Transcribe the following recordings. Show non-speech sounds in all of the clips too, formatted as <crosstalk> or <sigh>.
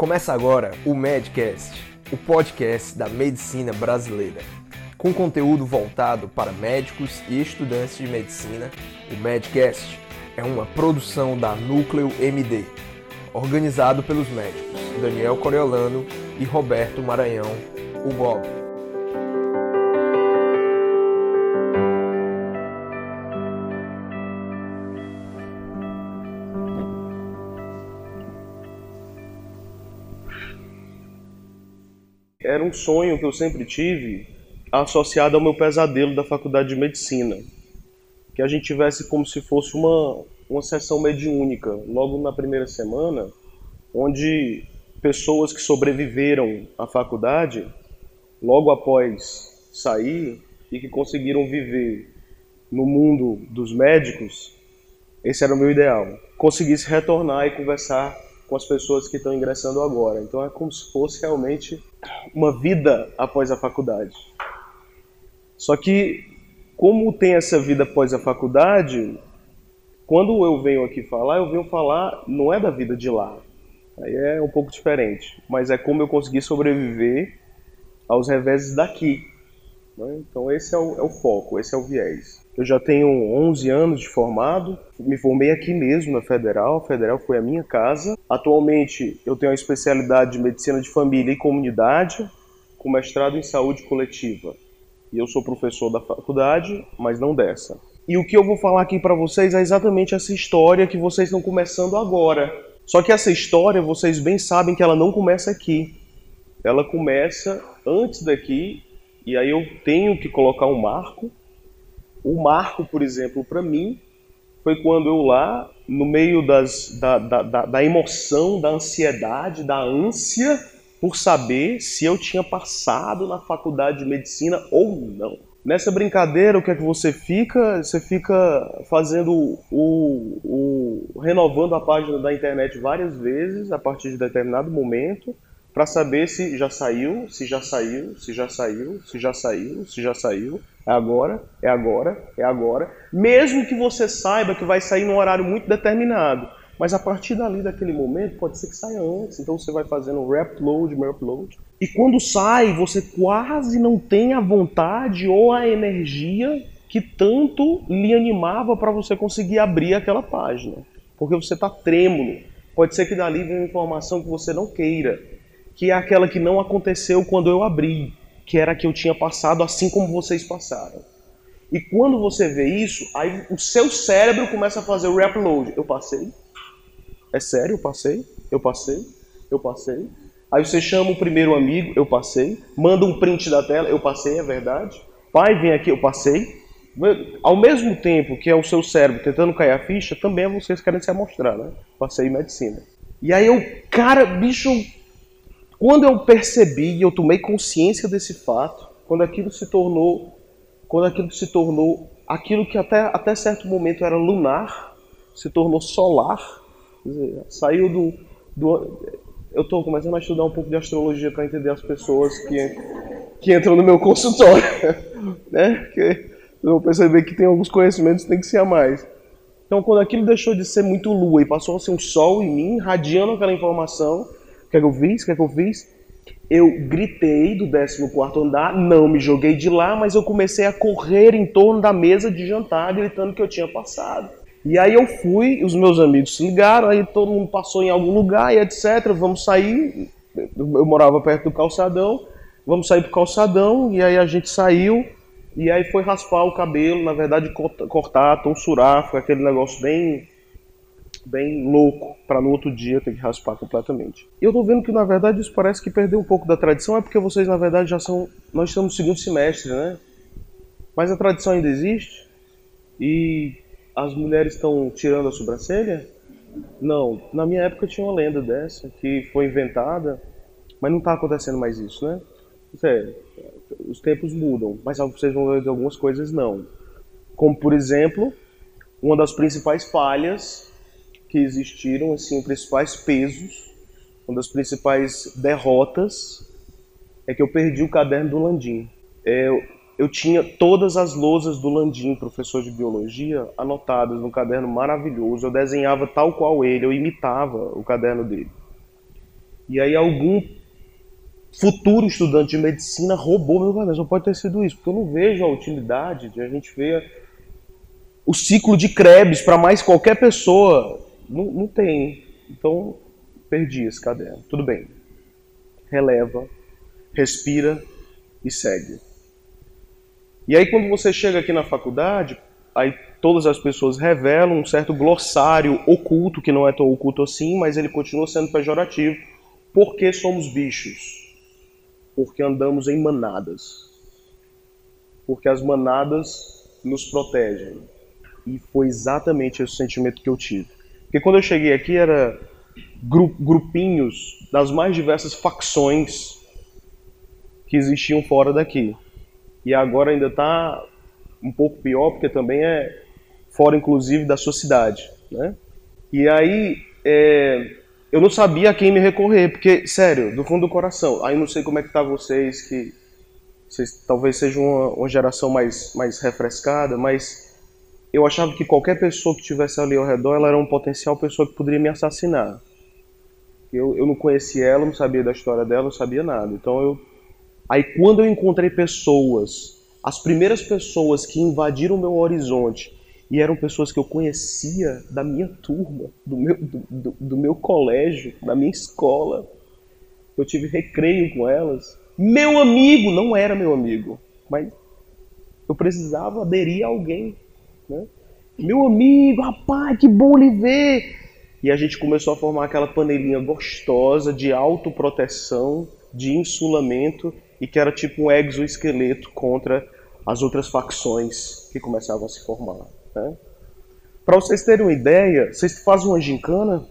Começa agora o Medcast, o podcast da medicina brasileira. Com conteúdo voltado para médicos e estudantes de medicina, o Medcast é uma produção da Núcleo MD, organizado pelos médicos Daniel Coriolano e Roberto Maranhão, o Bob. Era um sonho que eu sempre tive associado ao meu pesadelo da faculdade de medicina. Que a gente tivesse como se fosse uma, uma sessão mediúnica, logo na primeira semana, onde pessoas que sobreviveram à faculdade, logo após sair e que conseguiram viver no mundo dos médicos, esse era o meu ideal. Conseguisse retornar e conversar com as pessoas que estão ingressando agora. Então é como se fosse realmente uma vida após a faculdade. Só que, como tem essa vida após a faculdade, quando eu venho aqui falar, eu venho falar não é da vida de lá. Aí é um pouco diferente. Mas é como eu consegui sobreviver aos reveses daqui. Né? Então esse é o, é o foco, esse é o viés. Eu já tenho 11 anos de formado, me formei aqui mesmo na Federal, a Federal foi a minha casa. Atualmente eu tenho a especialidade de Medicina de Família e Comunidade, com mestrado em Saúde Coletiva. E eu sou professor da faculdade, mas não dessa. E o que eu vou falar aqui para vocês é exatamente essa história que vocês estão começando agora. Só que essa história, vocês bem sabem que ela não começa aqui. Ela começa antes daqui, e aí eu tenho que colocar um marco. O marco, por exemplo, para mim, foi quando eu lá, no meio das, da, da, da, emoção, da ansiedade, da ânsia, por saber se eu tinha passado na faculdade de medicina ou não. Nessa brincadeira, o que é que você fica? Você fica fazendo o, o renovando a página da internet várias vezes a partir de determinado momento para saber se já saiu, se já saiu, se já saiu, se já saiu, se já saiu. É agora, é agora, é agora. Mesmo que você saiba que vai sair num horário muito determinado. Mas a partir dali, daquele momento, pode ser que saia antes. Então você vai fazendo re-upload, re-upload. E quando sai, você quase não tem a vontade ou a energia que tanto lhe animava para você conseguir abrir aquela página. Porque você está trêmulo. Pode ser que dali venha uma informação que você não queira, que é aquela que não aconteceu quando eu abri, que era a que eu tinha passado assim como vocês passaram. E quando você vê isso, aí o seu cérebro começa a fazer o re-upload. Eu passei, é sério, eu passei, eu passei, eu passei. Aí você chama o primeiro amigo, eu passei. Manda um print da tela, eu passei, é verdade. Pai, vem aqui, eu passei. Ao mesmo tempo que é o seu cérebro tentando cair a ficha, também é vocês querendo se amostrar, né? Passei em medicina. E aí eu, cara, bicho, quando eu percebi, eu tomei consciência desse fato, quando aquilo se tornou, quando aquilo se tornou aquilo que até, até certo momento era lunar, se tornou solar, Dizer, saiu do, do eu estou começando a estudar um pouco de astrologia para entender as pessoas que, que entram no meu consultório, <laughs> né? Que eu vou perceber que tem alguns conhecimentos que tem que ser a mais. Então, quando aquilo deixou de ser muito lua e passou a ser um sol em mim, radiando aquela informação, o que é que eu fiz? O que é que eu fiz? Eu gritei do 14 andar, não me joguei de lá, mas eu comecei a correr em torno da mesa de jantar, gritando que eu tinha passado. E aí eu fui, os meus amigos se ligaram, aí todo mundo passou em algum lugar e etc. Vamos sair. Eu morava perto do calçadão, vamos sair pro calçadão, e aí a gente saiu, e aí foi raspar o cabelo, na verdade cortar, tonsurar, foi aquele negócio bem bem louco para no outro dia ter que raspar completamente. E eu tô vendo que na verdade isso parece que perdeu um pouco da tradição, é porque vocês na verdade já são, nós estamos no segundo semestre, né? Mas a tradição ainda existe. E as mulheres estão tirando a sobrancelha? Não, na minha época tinha uma lenda dessa que foi inventada, mas não está acontecendo mais isso, né? É, os tempos mudam, mas vocês vão ver algumas coisas não. Como por exemplo, uma das principais falhas que existiram, assim, principais pesos, uma das principais derrotas é que eu perdi o caderno do Landim. É, eu tinha todas as lousas do Landim, professor de biologia, anotadas num caderno maravilhoso. Eu desenhava tal qual ele, eu imitava o caderno dele. E aí algum futuro estudante de medicina roubou meu caderno. Só pode ter sido isso, porque eu não vejo a utilidade de a gente ver o ciclo de Krebs para mais qualquer pessoa. Não, não tem. Então, perdi esse caderno. Tudo bem. Releva, respira e segue. E aí, quando você chega aqui na faculdade, aí todas as pessoas revelam um certo glossário oculto, que não é tão oculto assim, mas ele continua sendo pejorativo. Por que somos bichos? Porque andamos em manadas. Porque as manadas nos protegem. E foi exatamente esse sentimento que eu tive. Porque quando eu cheguei aqui era grupinhos das mais diversas facções que existiam fora daqui. E agora ainda está um pouco pior, porque também é fora, inclusive, da sua cidade. Né? E aí, é, eu não sabia a quem me recorrer, porque, sério, do fundo do coração, aí não sei como é que tá vocês, que vocês talvez sejam uma, uma geração mais, mais refrescada, mas eu achava que qualquer pessoa que estivesse ali ao redor, ela era um potencial pessoa que poderia me assassinar. Eu, eu não conhecia ela, não sabia da história dela, não sabia nada. Então eu. Aí quando eu encontrei pessoas, as primeiras pessoas que invadiram o meu horizonte, e eram pessoas que eu conhecia da minha turma, do meu, do, do, do meu colégio, da minha escola. Eu tive recreio com elas. Meu amigo não era meu amigo, mas eu precisava aderir a alguém. Né? Meu amigo, rapaz, que bom lhe ver. E a gente começou a formar aquela panelinha gostosa de autoproteção, de insulamento, e que era tipo um exoesqueleto contra as outras facções que começavam a se formar. Né? Para vocês terem uma ideia, vocês fazem uma gincana,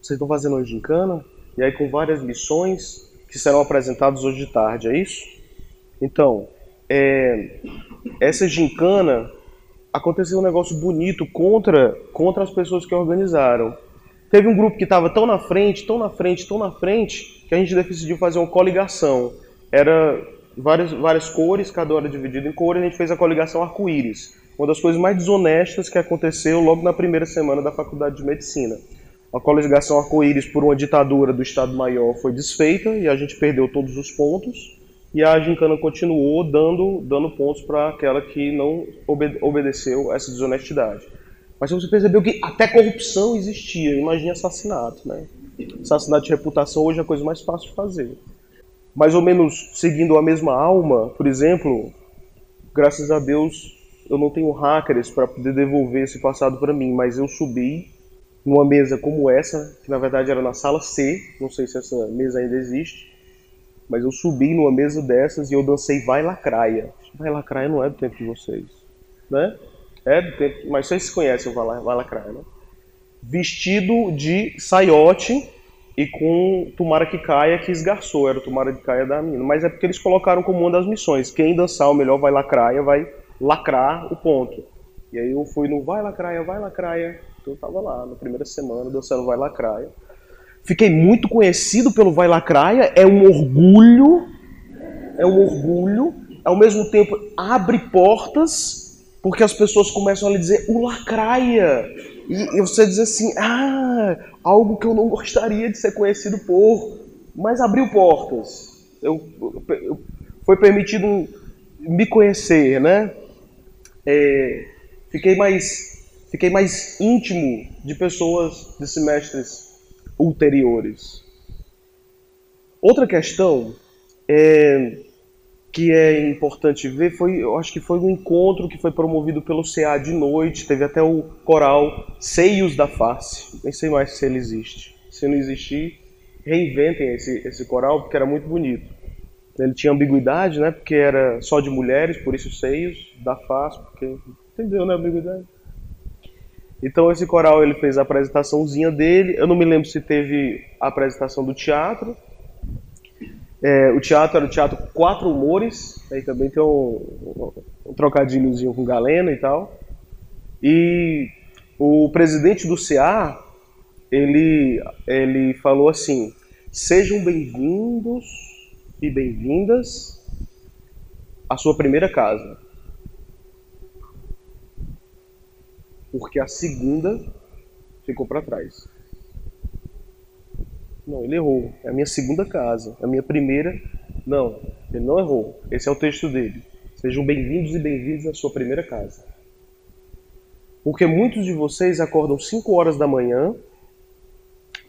vocês estão fazendo uma gincana, e aí com várias missões que serão apresentadas hoje de tarde, é isso? Então, é, essa gincana aconteceu um negócio bonito contra, contra as pessoas que organizaram. Teve um grupo que estava tão na frente, tão na frente, tão na frente, que a gente decidiu fazer uma coligação. Era várias, várias cores, cada hora dividido em cores, a gente fez a coligação arco-íris uma das coisas mais desonestas que aconteceu logo na primeira semana da faculdade de medicina. A coligação arco-íris por uma ditadura do Estado-Maior foi desfeita e a gente perdeu todos os pontos. E a gincana continuou dando, dando pontos para aquela que não obede obedeceu essa desonestidade. Mas você percebeu que até corrupção existia, imagine assassinato, né? Assassinato de reputação hoje é a coisa mais fácil de fazer. Mais ou menos seguindo a mesma alma, por exemplo, graças a Deus eu não tenho hackers para poder devolver esse passado para mim, mas eu subi numa mesa como essa, que na verdade era na sala C, não sei se essa mesa ainda existe, mas eu subi numa mesa dessas e eu dancei Vai Lacraia. Vai Lacraia não é do tempo de vocês, né? É do tempo, mas vocês conhecem o Vai Lacraia, né? Vestido de saiote e com Tomara que Caia que esgarçou, era o Tomara que Caia da menina. Mas é porque eles colocaram como uma das missões, quem dançar o melhor Vai Lacraia vai lacrar o ponto. E aí eu fui no Vai Lacraia, Vai Lacraia. Então eu tava lá na primeira semana dançando Vai Lacraia. Fiquei muito conhecido pelo Vai Lacraia, é um orgulho, é um orgulho, ao mesmo tempo abre portas, porque as pessoas começam a lhe dizer o Lacraia. E, você diz assim, ah, algo que eu não gostaria de ser conhecido por, mas abriu portas. Eu, eu foi permitido me conhecer, né? é, fiquei mais fiquei mais íntimo de pessoas de semestres ulteriores. Outra questão é, que é importante ver foi, eu acho que foi um encontro que foi promovido pelo CA de noite, teve até o coral Seios da Face, nem sei mais se ele existe. Se não existir, reinventem esse, esse coral porque era muito bonito. Ele tinha ambiguidade, né? Porque era só de mulheres, por isso seios, da face, porque entendeu, né, ambiguidade. Então esse coral ele fez a apresentaçãozinha dele. Eu não me lembro se teve a apresentação do teatro. É, o teatro era o teatro Quatro Humores, aí também tem um, um trocadilhozinho com Galena e tal. E o presidente do CA, ele, ele falou assim: sejam bem-vindos e bem-vindas à sua primeira casa. Porque a segunda ficou para trás. Não, ele errou. É a minha segunda casa. É a minha primeira. Não, ele não errou. Esse é o texto dele. Sejam bem-vindos e bem-vindos à sua primeira casa. Porque muitos de vocês acordam 5 horas da manhã,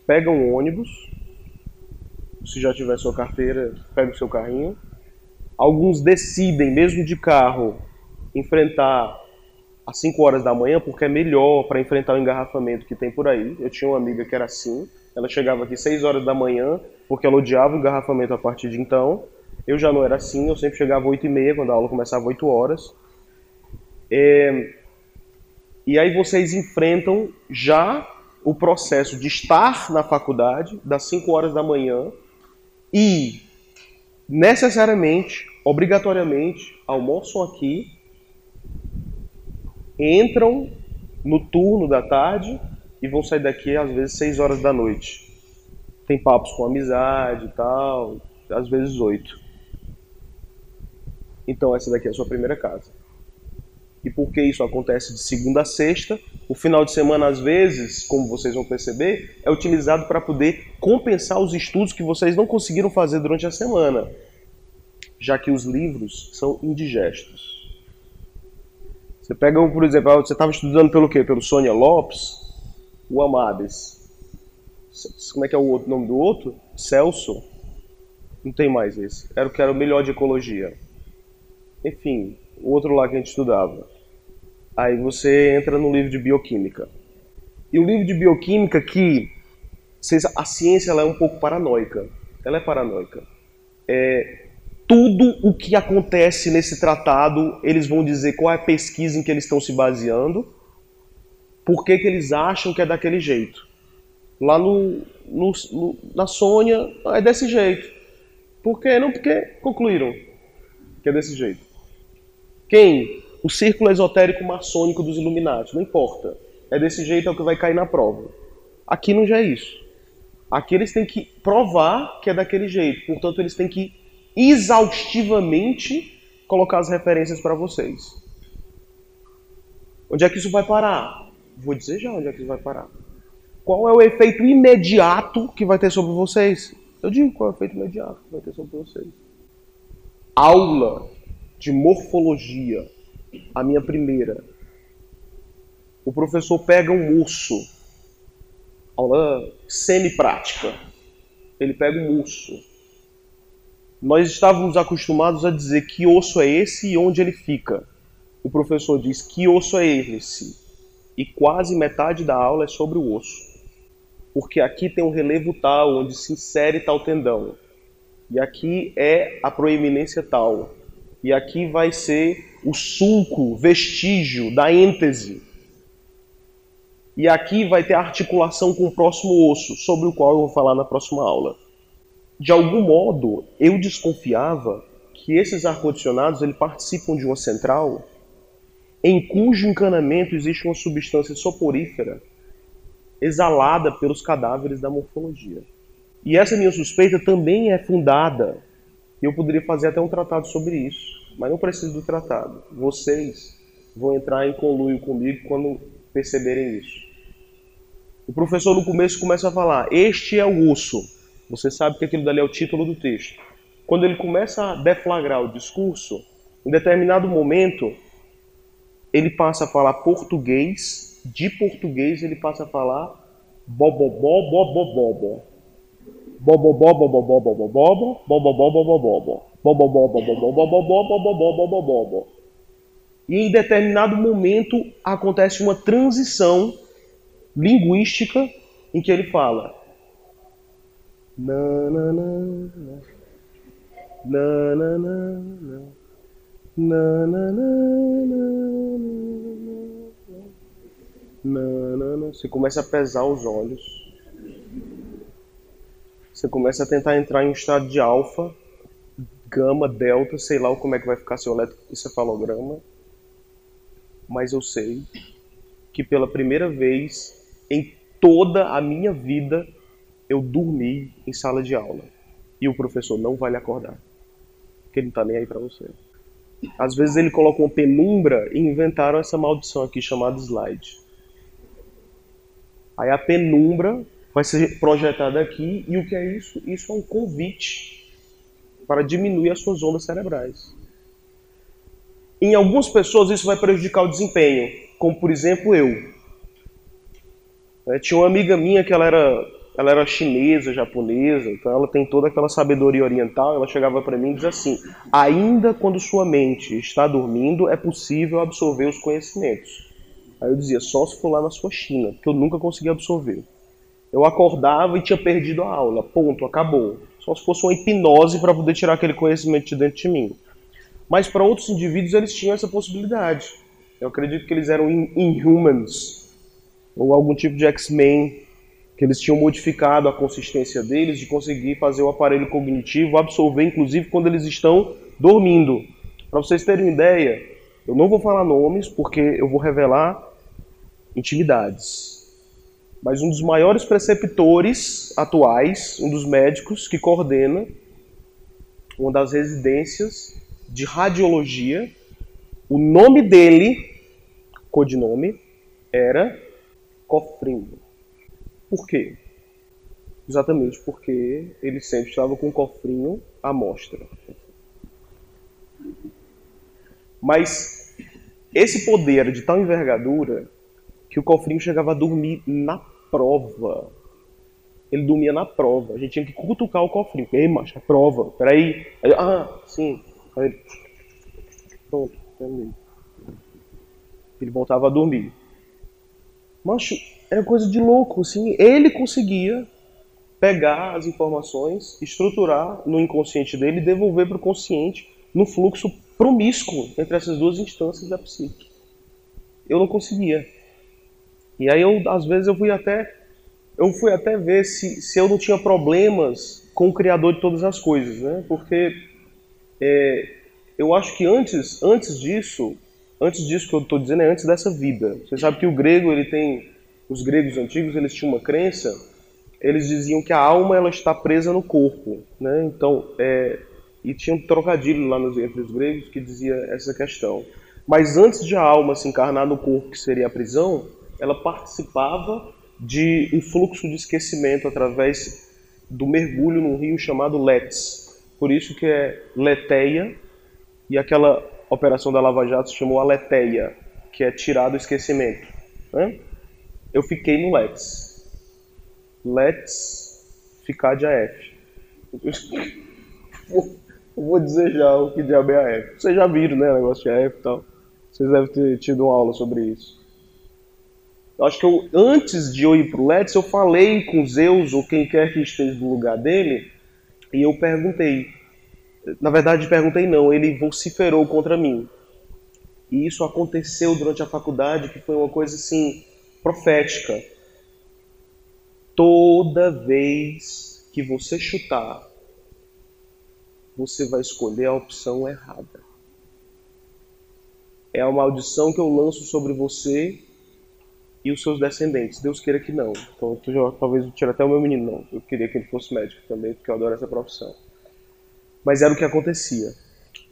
pegam um ônibus, se já tiver sua carteira, pega o seu carrinho. Alguns decidem, mesmo de carro, enfrentar às 5 horas da manhã, porque é melhor para enfrentar o engarrafamento que tem por aí. Eu tinha uma amiga que era assim, ela chegava aqui 6 horas da manhã, porque ela odiava o engarrafamento a partir de então. Eu já não era assim, eu sempre chegava às 8 e meia, quando a aula começava às 8 horas. É... E aí vocês enfrentam já o processo de estar na faculdade das 5 horas da manhã e necessariamente, obrigatoriamente, almoçam aqui, entram no turno da tarde e vão sair daqui às vezes 6 horas da noite. Tem papos com amizade e tal, às vezes 8. Então essa daqui é a sua primeira casa. E por que isso acontece de segunda a sexta? O final de semana, às vezes, como vocês vão perceber, é utilizado para poder compensar os estudos que vocês não conseguiram fazer durante a semana, já que os livros são indigestos. Você pega, por exemplo, você estava estudando pelo quê? Pelo Sônia Lopes, o Amades. Como é que é o outro nome do outro? Celso. Não tem mais esse. Era o que era o melhor de ecologia. Enfim, o outro lá que a gente estudava. Aí você entra no livro de bioquímica. E o livro de bioquímica que a ciência ela é um pouco paranoica. Ela é paranoica. É, tudo o que acontece nesse tratado, eles vão dizer qual é a pesquisa em que eles estão se baseando, por que, que eles acham que é daquele jeito. Lá no, no, no, na Sônia, é desse jeito. Por quê? Não porque concluíram que é desse jeito. Quem? O círculo esotérico maçônico dos Illuminati. Não importa. É desse jeito é o que vai cair na prova. Aqui não já é isso. Aqui eles têm que provar que é daquele jeito. Portanto, eles têm que exaustivamente colocar as referências para vocês. Onde é que isso vai parar? Vou dizer já onde é que isso vai parar. Qual é o efeito imediato que vai ter sobre vocês? Eu digo qual é o efeito imediato que vai ter sobre vocês. Aula de morfologia, a minha primeira. O professor pega um osso, aula semi-prática. Ele pega um osso. Nós estávamos acostumados a dizer que osso é esse e onde ele fica. O professor diz que osso é esse. E quase metade da aula é sobre o osso. Porque aqui tem um relevo tal, onde se insere tal tendão. E aqui é a proeminência tal e aqui vai ser o sulco, vestígio da êntese. E aqui vai ter a articulação com o próximo osso, sobre o qual eu vou falar na próxima aula. De algum modo, eu desconfiava que esses ar-condicionados participam de uma central em cujo encanamento existe uma substância soporífera exalada pelos cadáveres da morfologia. E essa minha suspeita também é fundada eu poderia fazer até um tratado sobre isso, mas não preciso do tratado. Vocês vão entrar em conluio comigo quando perceberem isso. O professor no começo começa a falar: Este é o osso. Você sabe que aquilo dali é o título do texto. Quando ele começa a deflagrar o discurso, em determinado momento, ele passa a falar português, de português ele passa a falar bobobó, e em determinado momento acontece uma transição linguística em que ele fala na, na, na, na, na, na, na. Na na na na na na na Você começa a pesar os olhos. Você começa a tentar entrar em um estado de alfa, gama, delta, sei lá como é que vai ficar seu eletroencefalograma. Mas eu sei que pela primeira vez em toda a minha vida eu dormi em sala de aula. E o professor não vai lhe acordar. Porque ele não tá nem aí para você. Às vezes ele coloca uma penumbra e inventaram essa maldição aqui chamada slide. Aí a penumbra vai ser projetada aqui. E o que é isso? Isso é um convite para diminuir as suas ondas cerebrais. Em algumas pessoas isso vai prejudicar o desempenho, como por exemplo eu. É, tinha uma amiga minha que ela era, ela era chinesa, japonesa, então ela tem toda aquela sabedoria oriental. Ela chegava para mim e dizia assim: ainda quando sua mente está dormindo, é possível absorver os conhecimentos. Aí eu dizia: só se for lá na sua China, porque eu nunca consegui absorver. Eu acordava e tinha perdido a aula, ponto, acabou. Só se fosse uma hipnose para poder tirar aquele conhecimento de dentro de mim. Mas para outros indivíduos eles tinham essa possibilidade. Eu acredito que eles eram inhumans, ou algum tipo de X-Men, que eles tinham modificado a consistência deles de conseguir fazer o aparelho cognitivo absorver, inclusive quando eles estão dormindo. Para vocês terem uma ideia, eu não vou falar nomes porque eu vou revelar intimidades. Mas um dos maiores preceptores atuais, um dos médicos que coordena uma das residências de radiologia, o nome dele, codinome, era Cofrinho. Por quê? Exatamente porque ele sempre estava com o cofrinho à mostra. Mas esse poder era de tal envergadura que o cofrinho chegava a dormir na prova. Ele dormia na prova. A gente tinha que cutucar o cofrinho. Ei, macho, é prova. Peraí. Aí, ah, sim. Aí, pronto, Ele voltava a dormir. Macho, era coisa de louco, assim. Ele conseguia pegar as informações, estruturar no inconsciente dele e devolver para o consciente no fluxo promíscuo entre essas duas instâncias da psique. Eu não conseguia. E aí eu, às vezes, eu fui até eu fui até ver se, se eu não tinha problemas com o criador de todas as coisas, né? Porque é, eu acho que antes, antes disso, antes disso que eu estou dizendo é antes dessa vida. Você sabe que o grego ele tem, os gregos antigos eles tinham uma crença, eles diziam que a alma ela está presa no corpo, né? Então, é, e tinha um trocadilho lá nos, entre os gregos que dizia essa questão. Mas antes de a alma se encarnar no corpo, que seria a prisão, ela participava de um fluxo de esquecimento através do mergulho num rio chamado Let's. Por isso que é Leteia, e aquela operação da Lava Jato se chamou Aleteia, que é tirar do esquecimento. Né? Eu fiquei no Let's. Let's ficar de AF. vou dizer já o que diabo é AF. Vocês já viram, né, o negócio de AF e tal. Vocês devem ter tido uma aula sobre isso. Eu acho que eu, antes de eu ir para o Let's, eu falei com Zeus ou quem quer que esteja no lugar dele e eu perguntei. Na verdade, perguntei não, ele vociferou contra mim. E isso aconteceu durante a faculdade, que foi uma coisa assim profética. Toda vez que você chutar, você vai escolher a opção errada. É a maldição que eu lanço sobre você e os seus descendentes. Deus queira que não. Então, eu, talvez eu tire até o meu menino, não. Eu queria que ele fosse médico também, porque eu adoro essa profissão. Mas era o que acontecia.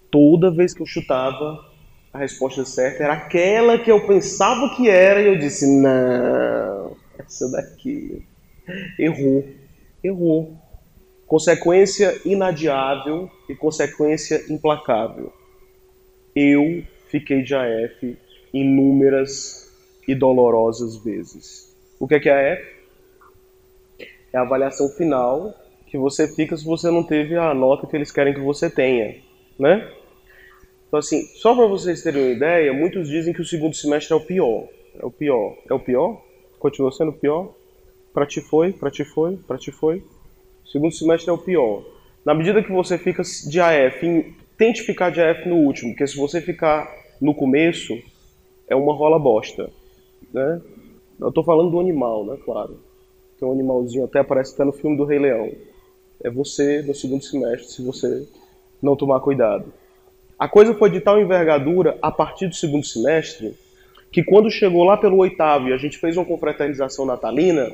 Toda vez que eu chutava, a resposta certa era aquela que eu pensava que era, e eu disse: não, essa daqui. Errou. Errou. Consequência inadiável e consequência implacável. Eu fiquei de AF inúmeras e dolorosas vezes. O que é que é É a avaliação final que você fica se você não teve a nota que eles querem que você tenha, né? Então assim, só para vocês terem uma ideia, muitos dizem que o segundo semestre é o pior. É o pior. É o pior? Continua sendo o pior? Para ti foi, para ti foi, para ti foi. O segundo semestre é o pior. Na medida que você fica de AF, tente ficar de AF no último, porque se você ficar no começo, é uma rola bosta né? Eu estou falando do animal, né? Claro. Tem um animalzinho, até aparece até no filme do Rei Leão. É você no segundo semestre, se você não tomar cuidado. A coisa foi de tal envergadura a partir do segundo semestre que quando chegou lá pelo oitavo e a gente fez uma confraternização natalina,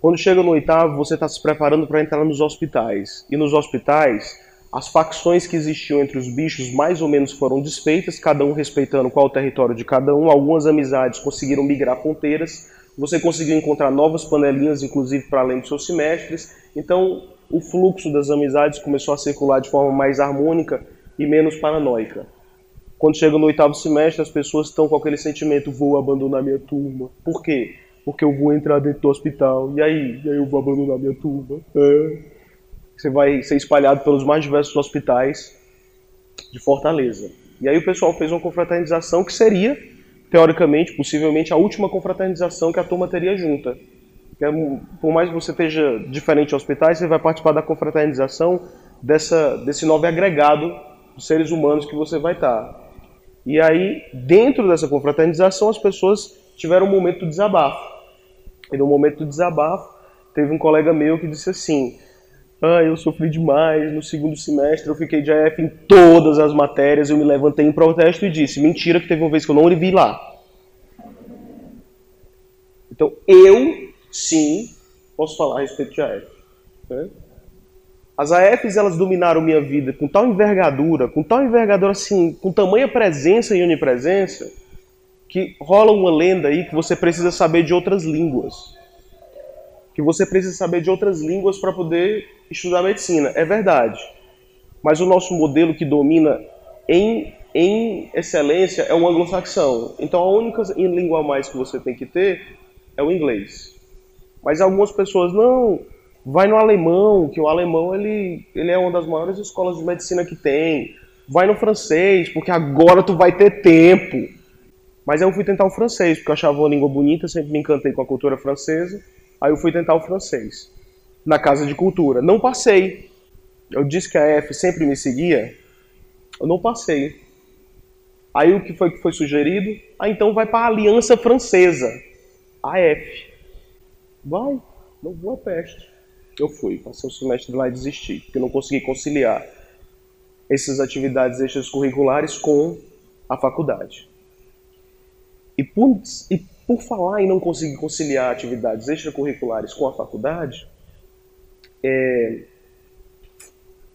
quando chega no oitavo, você está se preparando para entrar nos hospitais. E nos hospitais, as facções que existiam entre os bichos mais ou menos foram desfeitas, cada um respeitando qual o território de cada um. Algumas amizades conseguiram migrar fronteiras, você conseguiu encontrar novas panelinhas, inclusive para além dos seus semestres. Então, o fluxo das amizades começou a circular de forma mais harmônica e menos paranoica. Quando chega no oitavo semestre, as pessoas estão com aquele sentimento: vou abandonar minha turma. Por quê? Porque eu vou entrar dentro do hospital. E aí? E aí eu vou abandonar minha turma. É. Você vai ser espalhado pelos mais diversos hospitais de Fortaleza. E aí o pessoal fez uma confraternização que seria, teoricamente, possivelmente, a última confraternização que a turma teria junta. É por mais que você esteja diferente de hospitais, você vai participar da confraternização dessa, desse novo agregado de seres humanos que você vai estar. E aí, dentro dessa confraternização, as pessoas tiveram um momento de desabafo. E no momento do desabafo, teve um colega meu que disse assim: Ah, eu sofri demais no segundo semestre, eu fiquei de AF em todas as matérias, eu me levantei em protesto e disse: Mentira, que teve uma vez que eu não vi lá. Então, eu, sim, posso falar a respeito de AF. Né? As AFs elas dominaram minha vida com tal envergadura, com tal envergadura assim, com tamanha presença e onipresença, que rola uma lenda aí que você precisa saber de outras línguas. Que você precisa saber de outras línguas para poder estudar medicina. É verdade. Mas o nosso modelo que domina em, em excelência é o anglo-saxão. Então a única língua a mais que você tem que ter é o inglês. Mas algumas pessoas, não, Vai no alemão, que o alemão ele, ele é uma das maiores escolas de medicina que tem. Vai no francês, porque agora tu vai ter tempo. Mas eu fui tentar o francês, porque eu achava uma língua bonita, sempre me encantei com a cultura francesa. Aí eu fui tentar o francês, na casa de cultura. Não passei. Eu disse que a F sempre me seguia. Eu não passei. Aí o que foi que foi sugerido? Ah, então vai para a Aliança Francesa, a F. Vai, não vou a peste eu fui, passei o semestre lá e desisti, porque não consegui conciliar essas atividades extracurriculares com a faculdade. E por, e por falar em não conseguir conciliar atividades extracurriculares com a faculdade, é,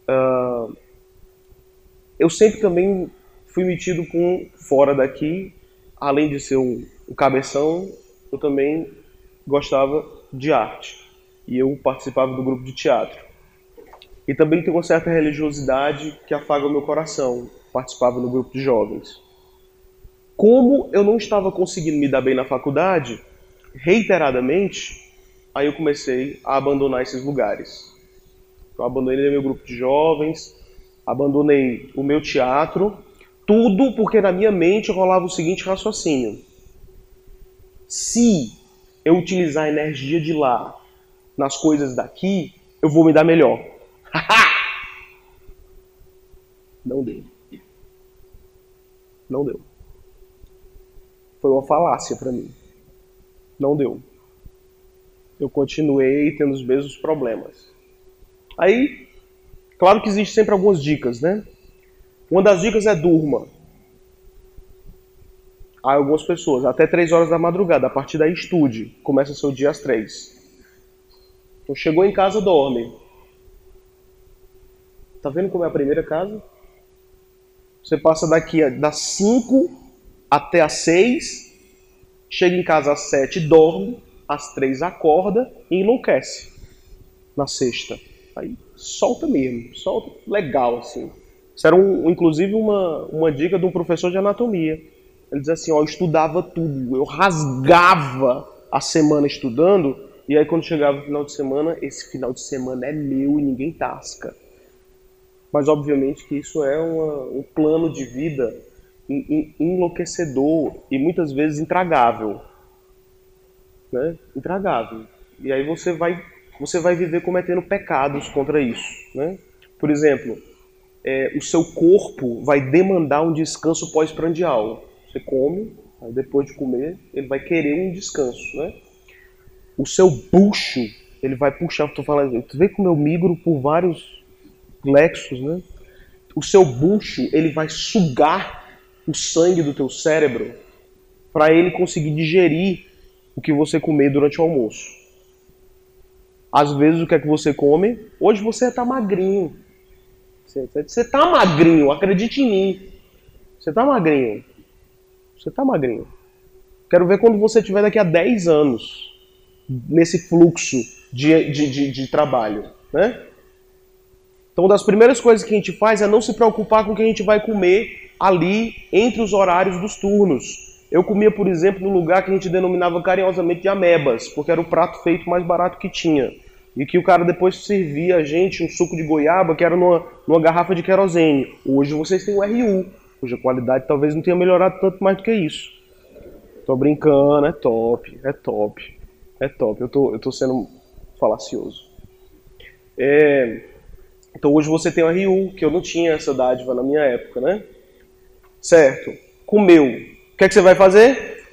uh, eu sempre também fui metido com fora daqui, além de ser um, um cabeção, eu também gostava de arte e eu participava do grupo de teatro. E também tem uma certa religiosidade que afaga o meu coração, participava do grupo de jovens. Como eu não estava conseguindo me dar bem na faculdade, reiteradamente, aí eu comecei a abandonar esses lugares. Eu abandonei meu grupo de jovens, abandonei o meu teatro, tudo porque na minha mente rolava o seguinte raciocínio: se eu utilizar a energia de lá nas coisas daqui, eu vou me dar melhor. Não deu. Não deu. Foi uma falácia para mim. Não deu. Eu continuei tendo os mesmos problemas. Aí, claro que existe sempre algumas dicas, né? Uma das dicas é durma. Há algumas pessoas, até 3 horas da madrugada, a partir daí estude. Começa seu dia às 3. Então chegou em casa, dorme. Tá vendo como é a primeira casa? Você passa daqui das 5 até as 6, chega em casa às 7, dorme, às 3 acorda e enlouquece na sexta. Aí solta mesmo, solta legal assim. Isso era um, inclusive uma, uma dica de um professor de anatomia. Ele dizia assim, ó, eu estudava tudo, eu rasgava a semana estudando e aí quando chegava o final de semana, esse final de semana é meu e ninguém tasca. Mas obviamente que isso é uma, um plano de vida enlouquecedor e muitas vezes intragável. Né? Intragável. E aí você vai, você vai viver cometendo pecados contra isso. Né? Por exemplo, é, o seu corpo vai demandar um descanso pós-prandial. Você come, aí depois de comer, ele vai querer um descanso. Né? o seu bucho, ele vai puxar, tu vê como eu migro por vários lexos, né? O seu bucho, ele vai sugar o sangue do teu cérebro para ele conseguir digerir o que você comer durante o almoço. Às vezes o que é que você come? Hoje você está magrinho. Você está magrinho, acredite em mim. Você está magrinho. Você está magrinho. Quero ver quando você tiver daqui a 10 anos nesse fluxo de, de, de, de trabalho, né? Então, uma das primeiras coisas que a gente faz é não se preocupar com o que a gente vai comer ali entre os horários dos turnos. Eu comia, por exemplo, num lugar que a gente denominava carinhosamente de amebas, porque era o prato feito mais barato que tinha. E que o cara depois servia a gente um suco de goiaba que era numa, numa garrafa de querosene. Hoje vocês têm o RU, cuja qualidade talvez não tenha melhorado tanto mais do que isso. Tô brincando, é top, é top, é top. Eu tô, eu tô sendo falacioso. É, então hoje você tem o RU, que eu não tinha essa dádiva na minha época, né? Certo. Comeu. O que é que você vai fazer?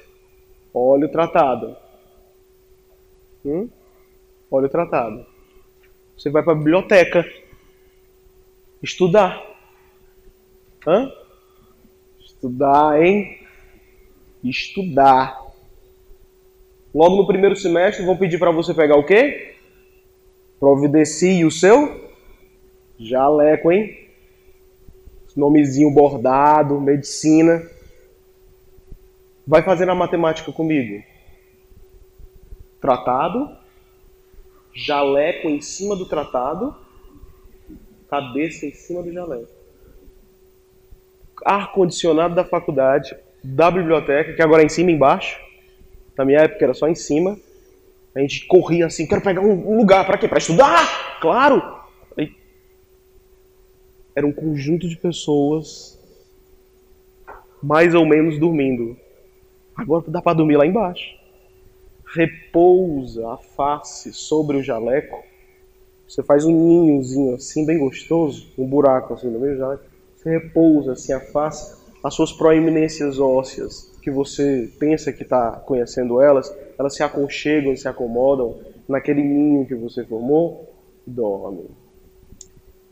Óleo tratado. Hum? Óleo tratado. Você vai para a biblioteca. Estudar. Hã? Estudar, hein? Estudar. Logo no primeiro semestre vão pedir para você pegar o quê? Providencie o seu Jaleco, hein? Nomezinho bordado, medicina. Vai fazer a matemática comigo. Tratado, jaleco em cima do tratado, cabeça em cima do jaleco. Ar-condicionado da faculdade, da biblioteca, que agora é em cima e embaixo. Na minha época era só em cima. A gente corria assim, quero pegar um lugar para quê? Para estudar? Claro! era um conjunto de pessoas mais ou menos dormindo. Agora dá para dormir lá embaixo. Repousa a face sobre o jaleco. Você faz um ninhozinho assim, bem gostoso, um buraco assim no meio do jaleco. Repousa assim a face, as suas proeminências ósseas, que você pensa que está conhecendo elas, elas se aconchegam, se acomodam naquele ninho que você formou, dorme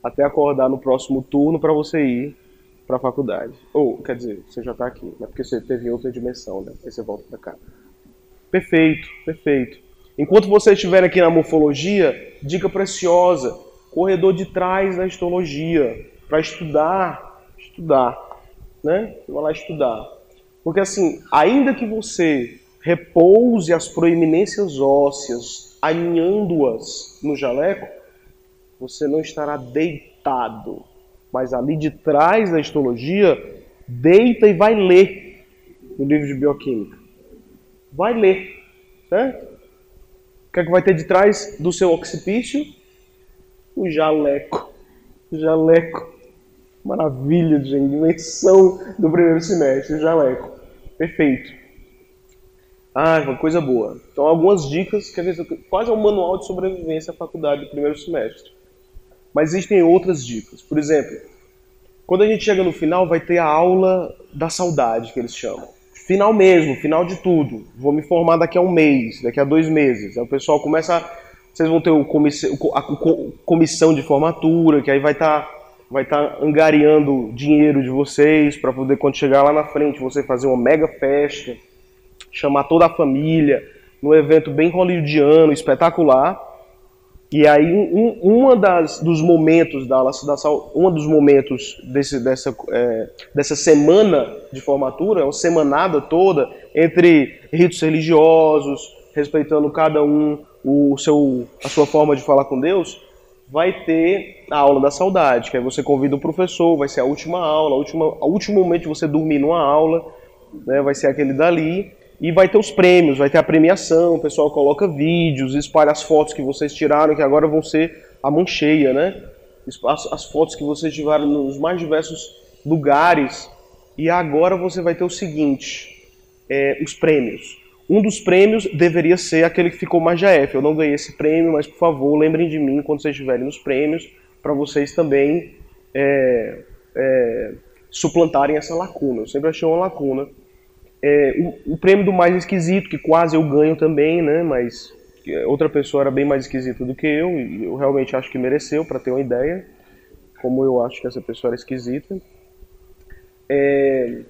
até acordar no próximo turno para você ir para a faculdade. Ou, quer dizer, você já está aqui, né? porque você teve outra dimensão, né? Aí você volta para cá. Perfeito, perfeito. Enquanto você estiver aqui na morfologia, dica preciosa, corredor de trás da histologia, para estudar, estudar, né? Vai lá estudar. Porque assim, ainda que você repouse as proeminências ósseas, alinhando-as no jaleco, você não estará deitado, mas ali de trás da histologia, deita e vai ler o livro de bioquímica. Vai ler, certo? O que é que vai ter de trás do seu occipício? O jaleco. O jaleco. Maravilha, gente. Dimensão do primeiro semestre, jaleco. Perfeito. Ah, uma coisa boa. Então, algumas dicas, quer ver, quase é um manual de sobrevivência à faculdade do primeiro semestre. Mas existem outras dicas. Por exemplo, quando a gente chega no final, vai ter a aula da saudade, que eles chamam. Final mesmo, final de tudo. Vou me formar daqui a um mês, daqui a dois meses. Aí o pessoal começa. Vocês vão ter o a comissão de formatura, que aí vai estar vai tá angariando dinheiro de vocês para poder, quando chegar lá na frente, você fazer uma mega festa, chamar toda a família, num evento bem hollywoodiano, espetacular. E aí um, uma das dos momentos da da dos momentos desse, dessa, é, dessa semana de formatura, uma semanada toda entre ritos religiosos, respeitando cada um o seu a sua forma de falar com Deus, vai ter a aula da saudade, que aí você convida o professor, vai ser a última aula, a última, o último momento de você dormir numa aula, né, vai ser aquele dali. E vai ter os prêmios, vai ter a premiação, o pessoal coloca vídeos, espalha as fotos que vocês tiraram, que agora vão ser a mão cheia, né? As, as fotos que vocês tiveram nos mais diversos lugares. E agora você vai ter o seguinte: é, os prêmios. Um dos prêmios deveria ser aquele que ficou mais JF. Eu não ganhei esse prêmio, mas por favor, lembrem de mim quando vocês estiverem nos prêmios, para vocês também é, é, suplantarem essa lacuna. Eu sempre achei uma lacuna é, o, o, prêmio do mais esquisito, que quase eu ganho também, né? Mas outra pessoa era bem mais esquisita do que eu, e eu realmente acho que mereceu, para ter uma ideia, como eu acho que essa pessoa era esquisita. É,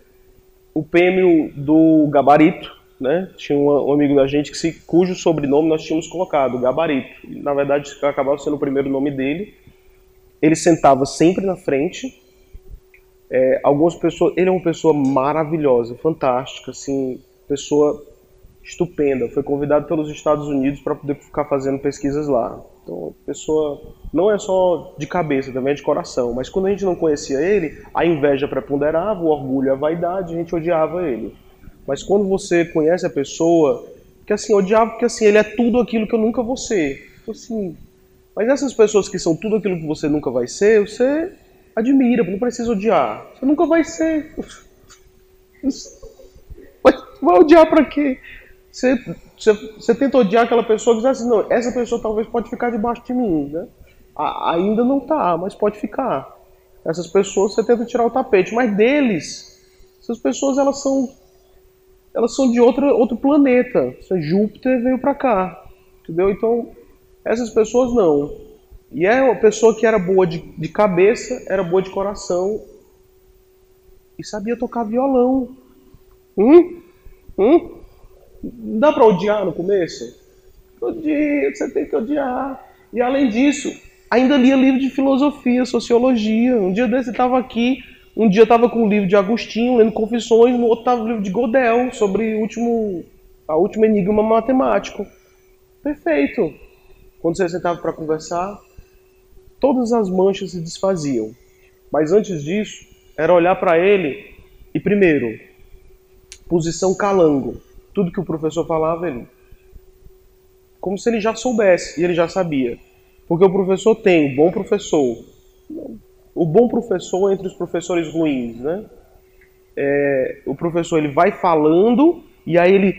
o prêmio do gabarito, né? Tinha um, um, amigo da gente que se, cujo sobrenome nós tínhamos colocado, Gabarito. Na verdade, acabava sendo o primeiro nome dele. Ele sentava sempre na frente, é, algumas pessoas, ele é uma pessoa maravilhosa, fantástica, assim, pessoa estupenda, foi convidado pelos Estados Unidos para poder ficar fazendo pesquisas lá. Então, pessoa não é só de cabeça, também é de coração. Mas quando a gente não conhecia ele, a inveja preponderava, o orgulho, a vaidade, a gente odiava ele. Mas quando você conhece a pessoa, que assim, odiava porque assim, ele é tudo aquilo que eu nunca vou ser. Então, assim, mas essas pessoas que são tudo aquilo que você nunca vai ser, você admira, não precisa odiar. Você nunca vai ser. Vai odiar para quê? Você, você, você, tenta odiar aquela pessoa e diz assim, não, essa pessoa talvez pode ficar debaixo de mim, né? A, ainda não tá, mas pode ficar. Essas pessoas você tenta tirar o tapete, mas deles, essas pessoas elas são elas são de outro, outro planeta. Júpiter veio para cá, entendeu? Então, essas pessoas não. E é uma pessoa que era boa de, de cabeça, era boa de coração e sabia tocar violão. Hum? Hum? Dá para odiar no começo? Odia, você tem que odiar. E além disso, ainda lia livro de filosofia, sociologia. Um dia desse estava aqui, um dia estava com o livro de Agostinho, lendo Confissões, no outro estava o livro de Godel, sobre o último, a última enigma matemático. Perfeito. Quando você sentava para conversar, todas as manchas se desfaziam. Mas antes disso, era olhar para ele e, primeiro, posição calango tudo que o professor falava, ele. Como se ele já soubesse, e ele já sabia. Porque o professor tem, o bom professor. O bom professor entre os professores ruins, né? É, o professor ele vai falando e aí ele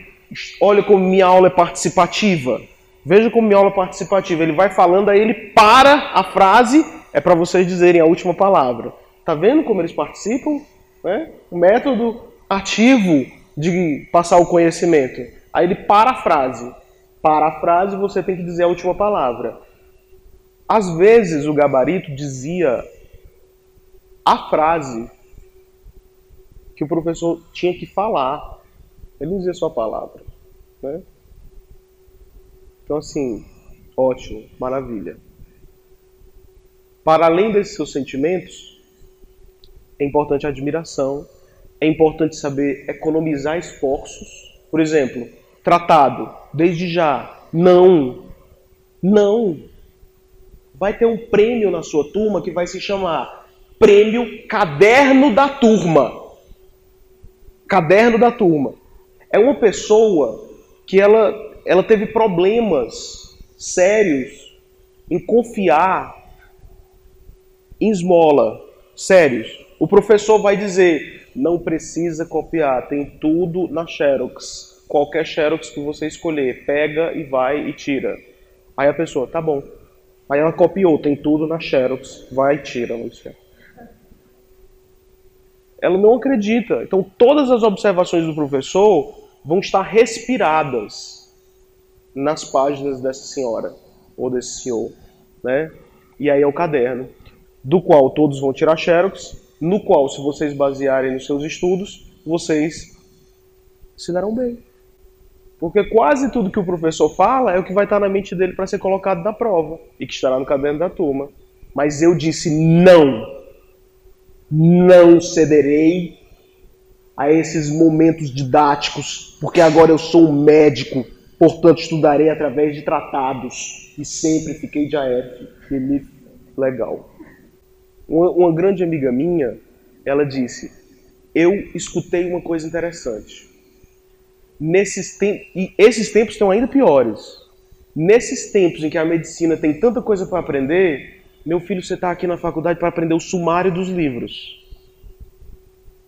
olha como minha aula é participativa. Veja como minha aula é participativa. Ele vai falando, aí ele para a frase, é para vocês dizerem a última palavra. Tá vendo como eles participam? Né? O método ativo de passar o conhecimento. Aí ele para a frase. Para a frase você tem que dizer a última palavra. Às vezes o gabarito dizia a frase que o professor tinha que falar. Ele não dizia só a palavra. Né? Então, assim, ótimo, maravilha. Para além desses seus sentimentos, é importante a admiração, é importante saber economizar esforços. Por exemplo, tratado, desde já, não. Não. Vai ter um prêmio na sua turma que vai se chamar Prêmio Caderno da Turma. Caderno da Turma. É uma pessoa que ela, ela teve problemas sérios em confiar em esmola. Sérios. O professor vai dizer: não precisa copiar, tem tudo na Xerox. Qualquer Xerox que você escolher, pega e vai e tira. Aí a pessoa, tá bom. Aí ela copiou, tem tudo na Xerox, vai e tira, Luciano. Ela não acredita. Então todas as observações do professor vão estar respiradas nas páginas dessa senhora ou desse senhor, né? E aí é o caderno, do qual todos vão tirar xerox no qual, se vocês basearem nos seus estudos, vocês se darão bem. Porque quase tudo que o professor fala é o que vai estar na mente dele para ser colocado na prova e que estará no caderno da turma. Mas eu disse não. Não cederei a esses momentos didáticos, porque agora eu sou um médico, portanto estudarei através de tratados e sempre fiquei de AF. Legal. Uma, uma grande amiga minha, ela disse: Eu escutei uma coisa interessante. Nesses tempos, e esses tempos estão ainda piores. Nesses tempos em que a medicina tem tanta coisa para aprender, meu filho, você está aqui na faculdade para aprender o sumário dos livros.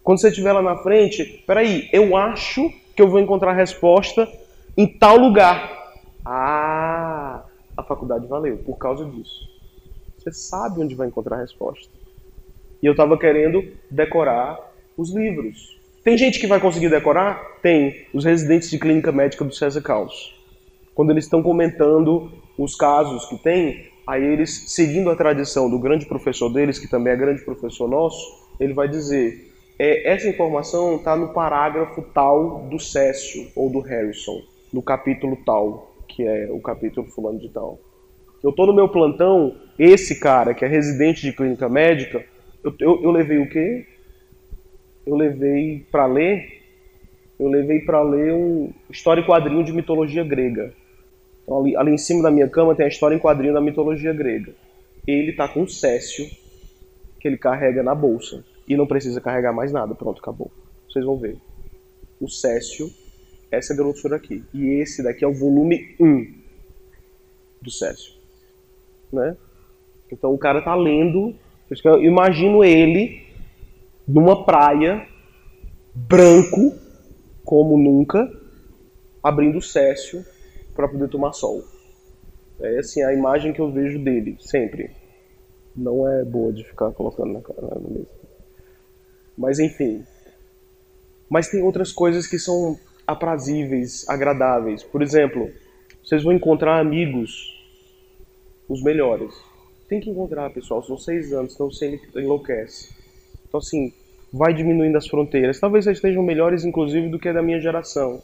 Quando você estiver lá na frente, peraí, eu acho que eu vou encontrar a resposta em tal lugar. Ah, a faculdade valeu por causa disso. Você sabe onde vai encontrar a resposta. E eu estava querendo decorar os livros. Tem gente que vai conseguir decorar? Tem. Os residentes de clínica médica do César Caos. Quando eles estão comentando os casos que tem, aí eles, seguindo a tradição do grande professor deles, que também é grande professor nosso, ele vai dizer: é, essa informação está no parágrafo tal do Cécio ou do Harrison, no capítulo tal, que é o capítulo fulano de tal. Eu estou no meu plantão, esse cara, que é residente de clínica médica, eu, eu, eu levei o quê? Eu levei para ler eu levei para ler um história em quadrinho de mitologia grega. Então, ali, ali, em cima da minha cama tem a história em quadrinho da mitologia grega. Ele tá com o Cécio, que ele carrega na bolsa. E não precisa carregar mais nada. Pronto, acabou. Vocês vão ver. O Cécio, essa grossura aqui. E esse daqui é o volume 1 do Cécio. Né? Então o cara tá lendo. Eu imagino ele numa praia, branco, como nunca, abrindo o Cécio para poder tomar sol. É assim a imagem que eu vejo dele, sempre. Não é boa de ficar colocando na cara na mesa. Mas enfim. Mas tem outras coisas que são aprazíveis, agradáveis. Por exemplo, vocês vão encontrar amigos, os melhores. Tem que encontrar, pessoal. São seis anos, então você enlouquece. Então, assim, vai diminuindo as fronteiras. Talvez vocês estejam melhores, inclusive, do que a da minha geração.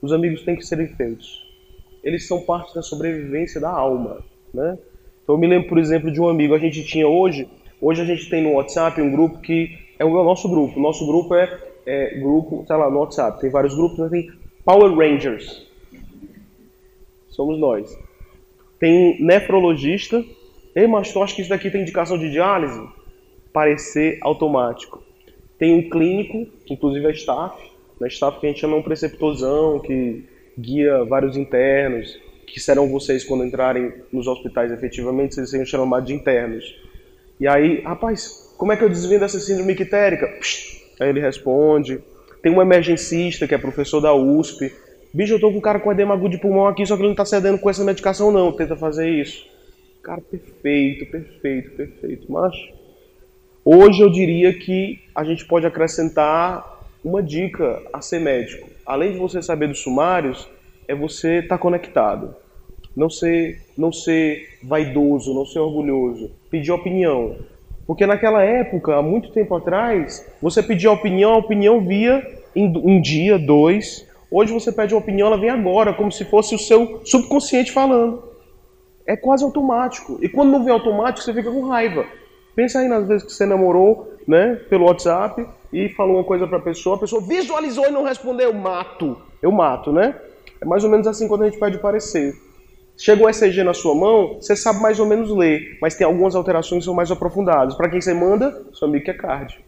Os amigos têm que serem feitos. Eles são parte da sobrevivência da alma, né? Então, eu me lembro, por exemplo, de um amigo. A gente tinha hoje, hoje a gente tem no WhatsApp um grupo que é o nosso grupo. O nosso grupo é, é grupo, sei lá, no WhatsApp. Tem vários grupos, mas tem Power Rangers. Somos nós. Tem nefrologista. Ei, mas tu acha que isso daqui tem indicação de diálise? Parecer automático. Tem um clínico, que inclusive é staff, né, staff que a gente chama um preceptorzão, que guia vários internos, que serão vocês quando entrarem nos hospitais efetivamente, vocês serão chamados de internos. E aí, rapaz, como é que eu desvendo essa síndrome ictérica? Aí ele responde. Tem um emergencista que é professor da USP. Bicho, eu tô com um cara com edema agudo de pulmão aqui, só que ele não tá cedendo com essa medicação não, tenta fazer isso. Cara, perfeito, perfeito, perfeito. Mas Hoje eu diria que a gente pode acrescentar uma dica a ser médico. Além de você saber dos sumários, é você estar tá conectado. Não ser, não ser vaidoso, não ser orgulhoso. Pedir opinião. Porque naquela época, há muito tempo atrás, você pedia opinião, a opinião via em um dia, dois. Hoje você pede uma opinião, ela vem agora, como se fosse o seu subconsciente falando. É quase automático. E quando não vem automático, você fica com raiva. Pensa aí nas vezes que você namorou, né, pelo WhatsApp e falou uma coisa para a pessoa, a pessoa visualizou e não respondeu, eu mato. Eu mato, né? É mais ou menos assim quando a gente pede parecer. Chegou o ECG na sua mão, você sabe mais ou menos ler, mas tem algumas alterações que são mais aprofundadas. Para quem você manda? Seu amigo que é card.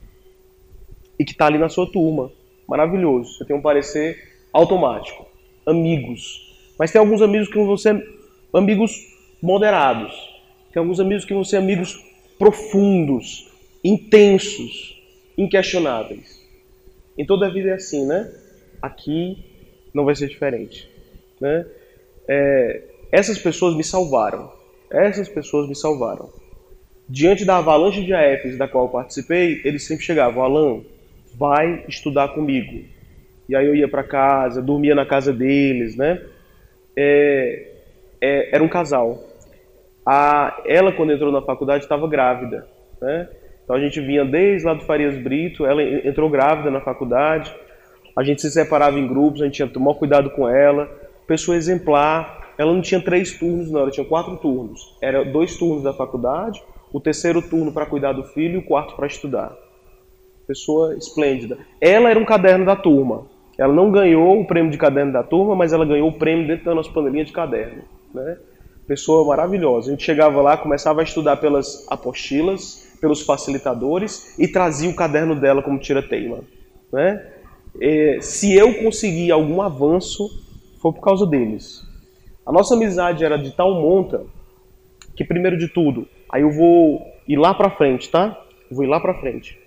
E que está ali na sua turma. Maravilhoso. Você tem um parecer automático. Amigos. Mas tem alguns amigos que vão ser amigos moderados. Tem alguns amigos que vão ser amigos profundos, intensos, inquestionáveis. Em toda a vida é assim, né? Aqui não vai ser diferente. Né? É, essas pessoas me salvaram. Essas pessoas me salvaram. Diante da avalanche de AFs da qual eu participei, eles sempre chegavam, Alan, vai estudar comigo. E aí eu ia para casa, dormia na casa deles, né? É, é, era um casal. A, ela, quando entrou na faculdade, estava grávida. Né? Então a gente vinha desde lá do Farias Brito, ela entrou grávida na faculdade, a gente se separava em grupos, a gente tinha que tomar cuidado com ela. Pessoa exemplar, ela não tinha três turnos, não, ela tinha quatro turnos. Era dois turnos da faculdade, o terceiro turno para cuidar do filho e o quarto para estudar. Pessoa esplêndida. Ela era um caderno da turma. Ela não ganhou o prêmio de caderno da turma, mas ela ganhou o prêmio dentro da nossa panelinha de caderno. Né? pessoa maravilhosa. A gente chegava lá, começava a estudar pelas apostilas, pelos facilitadores e trazia o caderno dela como tira-teima. Né? E, se eu conseguir algum avanço, foi por causa deles. A nossa amizade era de tal monta que, primeiro de tudo, aí eu vou ir lá pra frente, tá? Eu vou ir lá pra frente.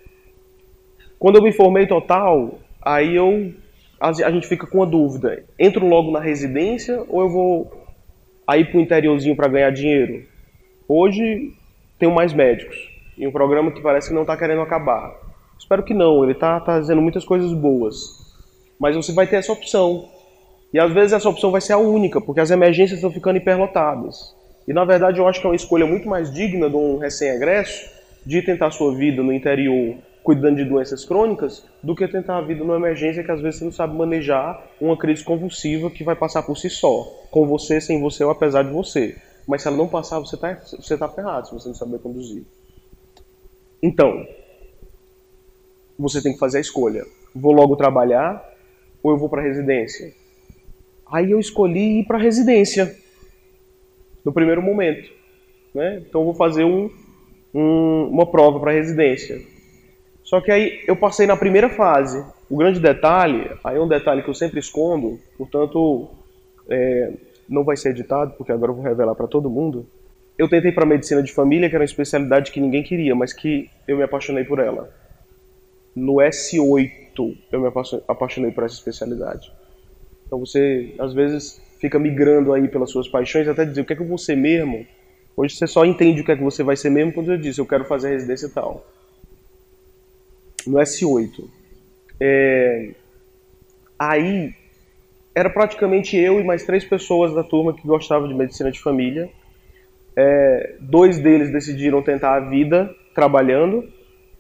Quando eu me formei total, aí eu a gente fica com a dúvida: entro logo na residência ou eu vou a ir para o interiorzinho para ganhar dinheiro. Hoje tem mais médicos e um programa que parece que não está querendo acabar. Espero que não, ele está tá fazendo muitas coisas boas. Mas você vai ter essa opção. E às vezes essa opção vai ser a única, porque as emergências estão ficando hiperlotadas. E na verdade eu acho que é uma escolha muito mais digna de um recém-egresso de tentar sua vida no interior cuidando de doenças crônicas do que tentar a vida numa emergência que às vezes você não sabe manejar uma crise convulsiva que vai passar por si só, com você, sem você ou apesar de você. Mas se ela não passar, você está você tá ferrado se você não saber conduzir. Então, você tem que fazer a escolha. Vou logo trabalhar ou eu vou para residência? Aí eu escolhi ir para residência no primeiro momento. Né? Então vou fazer um, um, uma prova para residência. Só que aí eu passei na primeira fase. O grande detalhe, aí é um detalhe que eu sempre escondo, portanto é, não vai ser editado, porque agora eu vou revelar para todo mundo. Eu tentei para medicina de família, que era uma especialidade que ninguém queria, mas que eu me apaixonei por ela. No S8 eu me apaixonei por essa especialidade. Então você, às vezes, fica migrando aí pelas suas paixões até dizer o que é que eu vou ser mesmo. Hoje você só entende o que é que você vai ser mesmo quando eu disse eu quero fazer residência tal. No S8. É... Aí era praticamente eu e mais três pessoas da turma que gostavam de medicina de família. É... Dois deles decidiram tentar a vida trabalhando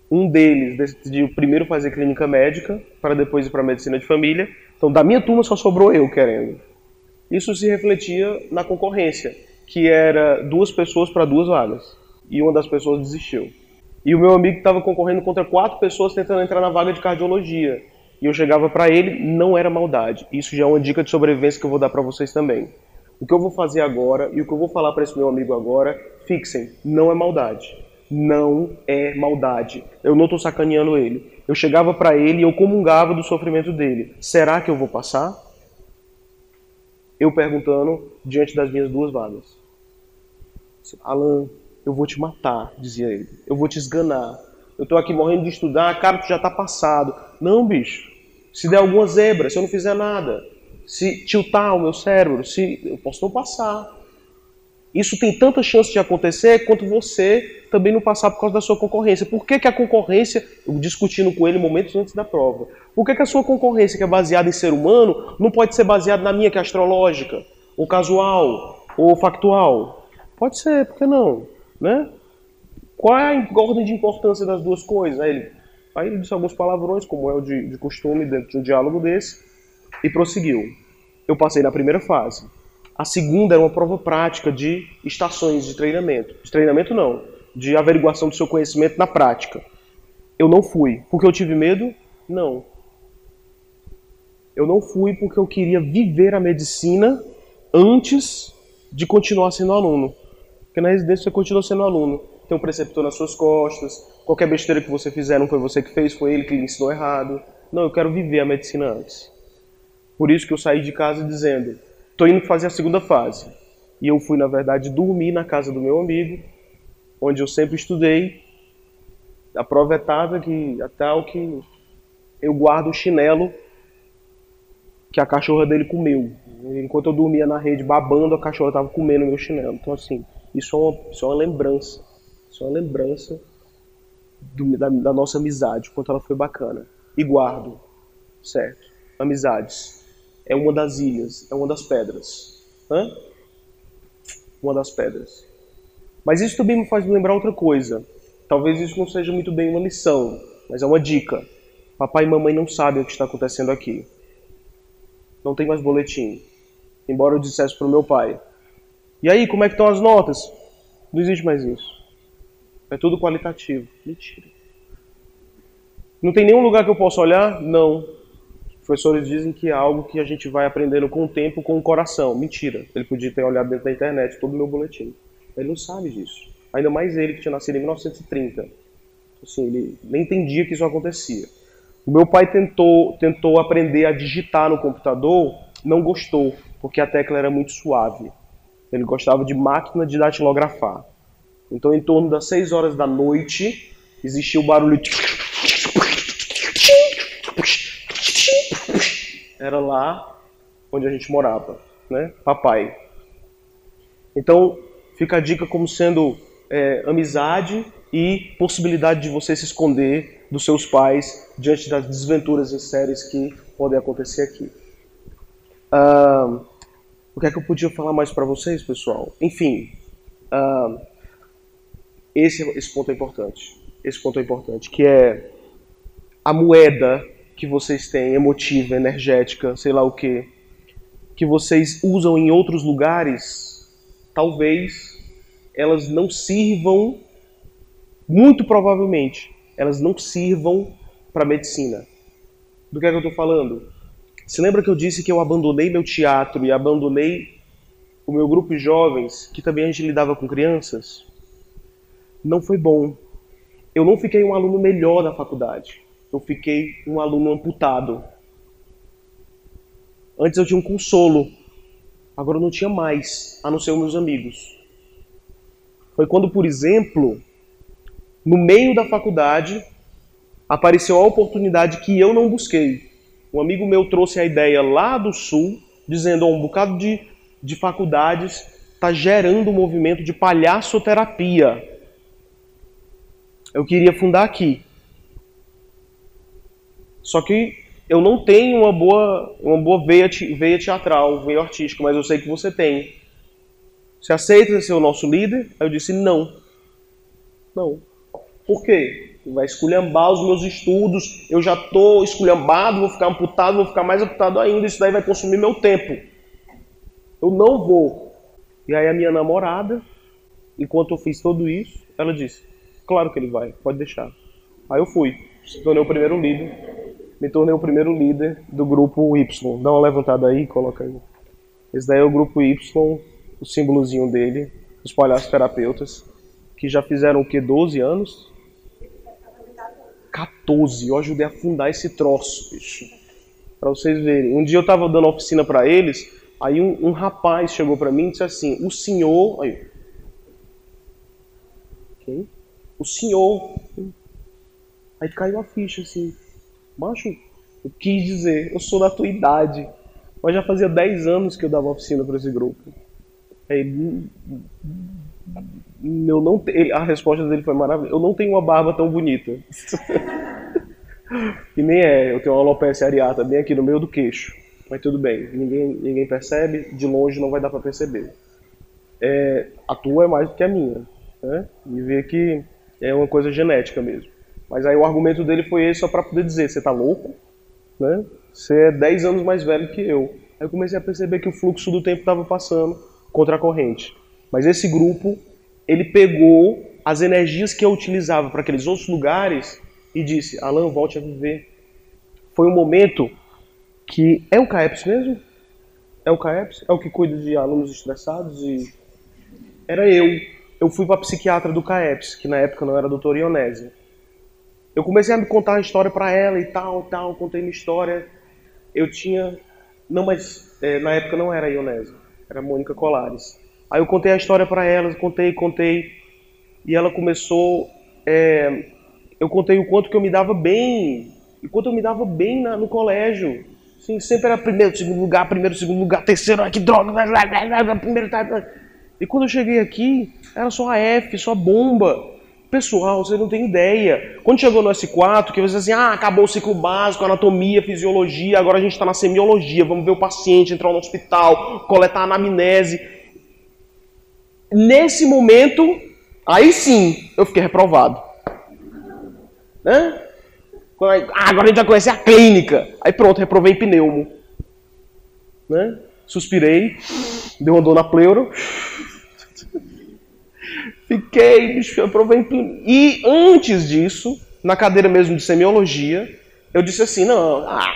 um deles decidiu primeiro fazer clínica médica, para depois ir para medicina de família. Então, da minha turma só sobrou eu querendo. Isso se refletia na concorrência, que era duas pessoas para duas vagas. E uma das pessoas desistiu. E o meu amigo estava concorrendo contra quatro pessoas tentando entrar na vaga de cardiologia. E eu chegava para ele, não era maldade. Isso já é uma dica de sobrevivência que eu vou dar para vocês também. O que eu vou fazer agora e o que eu vou falar para esse meu amigo agora, fixem, não é maldade não é maldade. Eu não estou sacaneando ele. Eu chegava para ele e eu comungava do sofrimento dele. Será que eu vou passar? Eu perguntando diante das minhas duas vagas. Alan, eu vou te matar, dizia ele. Eu vou te esganar. Eu estou aqui morrendo de estudar, cara, tu já está passado. Não, bicho. Se der alguma zebra, se eu não fizer nada, se tiltar o meu cérebro, se eu posso não passar. Isso tem tanta chance de acontecer quanto você também não passar por causa da sua concorrência. Por que, que a concorrência, discutindo com ele momentos antes da prova, por que, que a sua concorrência, que é baseada em ser humano, não pode ser baseada na minha, que é astrológica, ou casual, ou factual? Pode ser, por que não? Né? Qual é a ordem de importância das duas coisas? Aí ele, aí ele disse alguns palavrões, como é o de, de costume dentro de um diálogo desse, e prosseguiu. Eu passei na primeira fase. A segunda era uma prova prática de estações de treinamento. De treinamento não, de averiguação do seu conhecimento na prática. Eu não fui. Porque eu tive medo? Não. Eu não fui porque eu queria viver a medicina antes de continuar sendo aluno. Porque na residência você continua sendo aluno. Tem um preceptor nas suas costas. Qualquer besteira que você fizer não foi você que fez, foi ele que lhe ensinou errado. Não, eu quero viver a medicina antes. Por isso que eu saí de casa dizendo: Estou indo fazer a segunda fase. E eu fui, na verdade, dormir na casa do meu amigo, onde eu sempre estudei. A prova é que, é tal que eu guardo o chinelo que a cachorra dele comeu. Enquanto eu dormia na rede babando, a cachorra estava comendo meu chinelo. Então, assim, isso é uma, isso é uma lembrança. Isso é uma lembrança do, da, da nossa amizade, quanto ela foi bacana. E guardo, certo? Amizades é uma das ilhas, é uma das pedras. Hã? Uma das pedras. Mas isso também me faz lembrar outra coisa. Talvez isso não seja muito bem uma lição, mas é uma dica. Papai e mamãe não sabem o que está acontecendo aqui. Não tem mais boletim. Embora eu dissesse para o meu pai. E aí, como é que estão as notas? Não existe mais isso. É tudo qualitativo. Mentira. Não tem nenhum lugar que eu possa olhar? Não professores dizem que é algo que a gente vai aprendendo com o tempo, com o coração. Mentira. Ele podia ter olhado dentro da internet todo o meu boletim. Ele não sabe disso. Ainda mais ele que tinha nascido em 1930. Assim, ele nem entendia que isso acontecia. O meu pai tentou, tentou aprender a digitar no computador, não gostou, porque a tecla era muito suave. Ele gostava de máquina de datilografar. Então, em torno das 6 horas da noite, existia o barulho era lá onde a gente morava, né? Papai. Então, fica a dica como sendo é, amizade e possibilidade de você se esconder dos seus pais diante das desventuras e séries que podem acontecer aqui. Ah, o que é que eu podia falar mais para vocês, pessoal? Enfim, ah, esse, esse ponto é importante. Esse ponto é importante, que é a moeda que vocês têm, emotiva, energética, sei lá o que, que vocês usam em outros lugares, talvez elas não sirvam, muito provavelmente, elas não sirvam para medicina. Do que é que eu estou falando? Se lembra que eu disse que eu abandonei meu teatro e abandonei o meu grupo de jovens, que também a gente lidava com crianças? Não foi bom. Eu não fiquei um aluno melhor da faculdade. Eu fiquei um aluno amputado. Antes eu tinha um consolo. Agora eu não tinha mais, a não ser os meus amigos. Foi quando, por exemplo, no meio da faculdade, apareceu a oportunidade que eu não busquei. Um amigo meu trouxe a ideia lá do sul, dizendo: oh, um bocado de, de faculdades está gerando um movimento de palhaçoterapia. Eu queria fundar aqui. Só que eu não tenho uma boa, uma boa veia, veia teatral, veia artística, mas eu sei que você tem. Você aceita ser o nosso líder? Aí eu disse: não. Não. Por quê? vai esculhambar os meus estudos, eu já estou esculhambado, vou ficar amputado, vou ficar mais amputado ainda, isso daí vai consumir meu tempo. Eu não vou. E aí a minha namorada, enquanto eu fiz tudo isso, ela disse, claro que ele vai, pode deixar. Aí eu fui, me tornei o primeiro líder, me tornei o primeiro líder do grupo Y. Dá uma levantada aí, coloca aí. Esse daí é o grupo Y, o símbolozinho dele, os palhaços terapeutas, que já fizeram o que, 12 anos? 14. Eu ajudei a fundar esse troço, bicho. Pra vocês verem. Um dia eu tava dando oficina para eles, aí um, um rapaz chegou para mim e disse assim: O senhor. Aí. Quem? O senhor. Aí caiu a ficha assim. Macho, eu quis dizer, eu sou da tua idade. Mas já fazia 10 anos que eu dava oficina para esse grupo. Aí, eu não te... a resposta dele foi maravilhosa. Eu não tenho uma barba tão bonita. <laughs> e nem é, eu tenho uma alopecia areata bem aqui no meio do queixo. Mas tudo bem, ninguém, ninguém percebe, de longe não vai dar para perceber. É, a tua é mais do que a minha. Né? E ver que é uma coisa genética mesmo. Mas aí o argumento dele foi esse só para poder dizer: você tá louco? Né? Você é 10 anos mais velho que eu. Aí eu comecei a perceber que o fluxo do tempo estava passando contra a corrente. Mas esse grupo ele pegou as energias que eu utilizava para aqueles outros lugares e disse: Alan, volte a viver. Foi um momento que. É o CAEPS mesmo? É o CAEPS? É o que cuida de alunos estressados? e Era eu. Eu fui para a psiquiatra do CAEPS, que na época não era a doutora Ionese. Eu comecei a me contar a história para ela e tal, tal, contei minha história. Eu tinha. Não, mas é, na época não era a Ionese, era a Mônica Colares. Aí eu contei a história para ela, contei, contei, e ela começou. É, eu contei o quanto que eu me dava bem, e quanto eu me dava bem na, no colégio. Sempre era primeiro, segundo lugar, primeiro, segundo lugar, terceiro, ai que droga, primeiro, tá, E quando eu cheguei aqui, era só a F, só bomba. Pessoal, você não tem ideia. Quando chegou no S4, que você assim, ah, acabou o ciclo básico, anatomia, fisiologia, agora a gente está na semiologia, vamos ver o paciente entrar no hospital, coletar anamnese. Nesse momento, aí sim, eu fiquei reprovado. Né? Ah, agora a gente vai conhecer a clínica. Aí pronto, reprovei pneumo. Né? Suspirei, deu uma dor na pleura. Fiquei, bicho, pneumo. E antes disso, na cadeira mesmo de semiologia, eu disse assim, não, ah,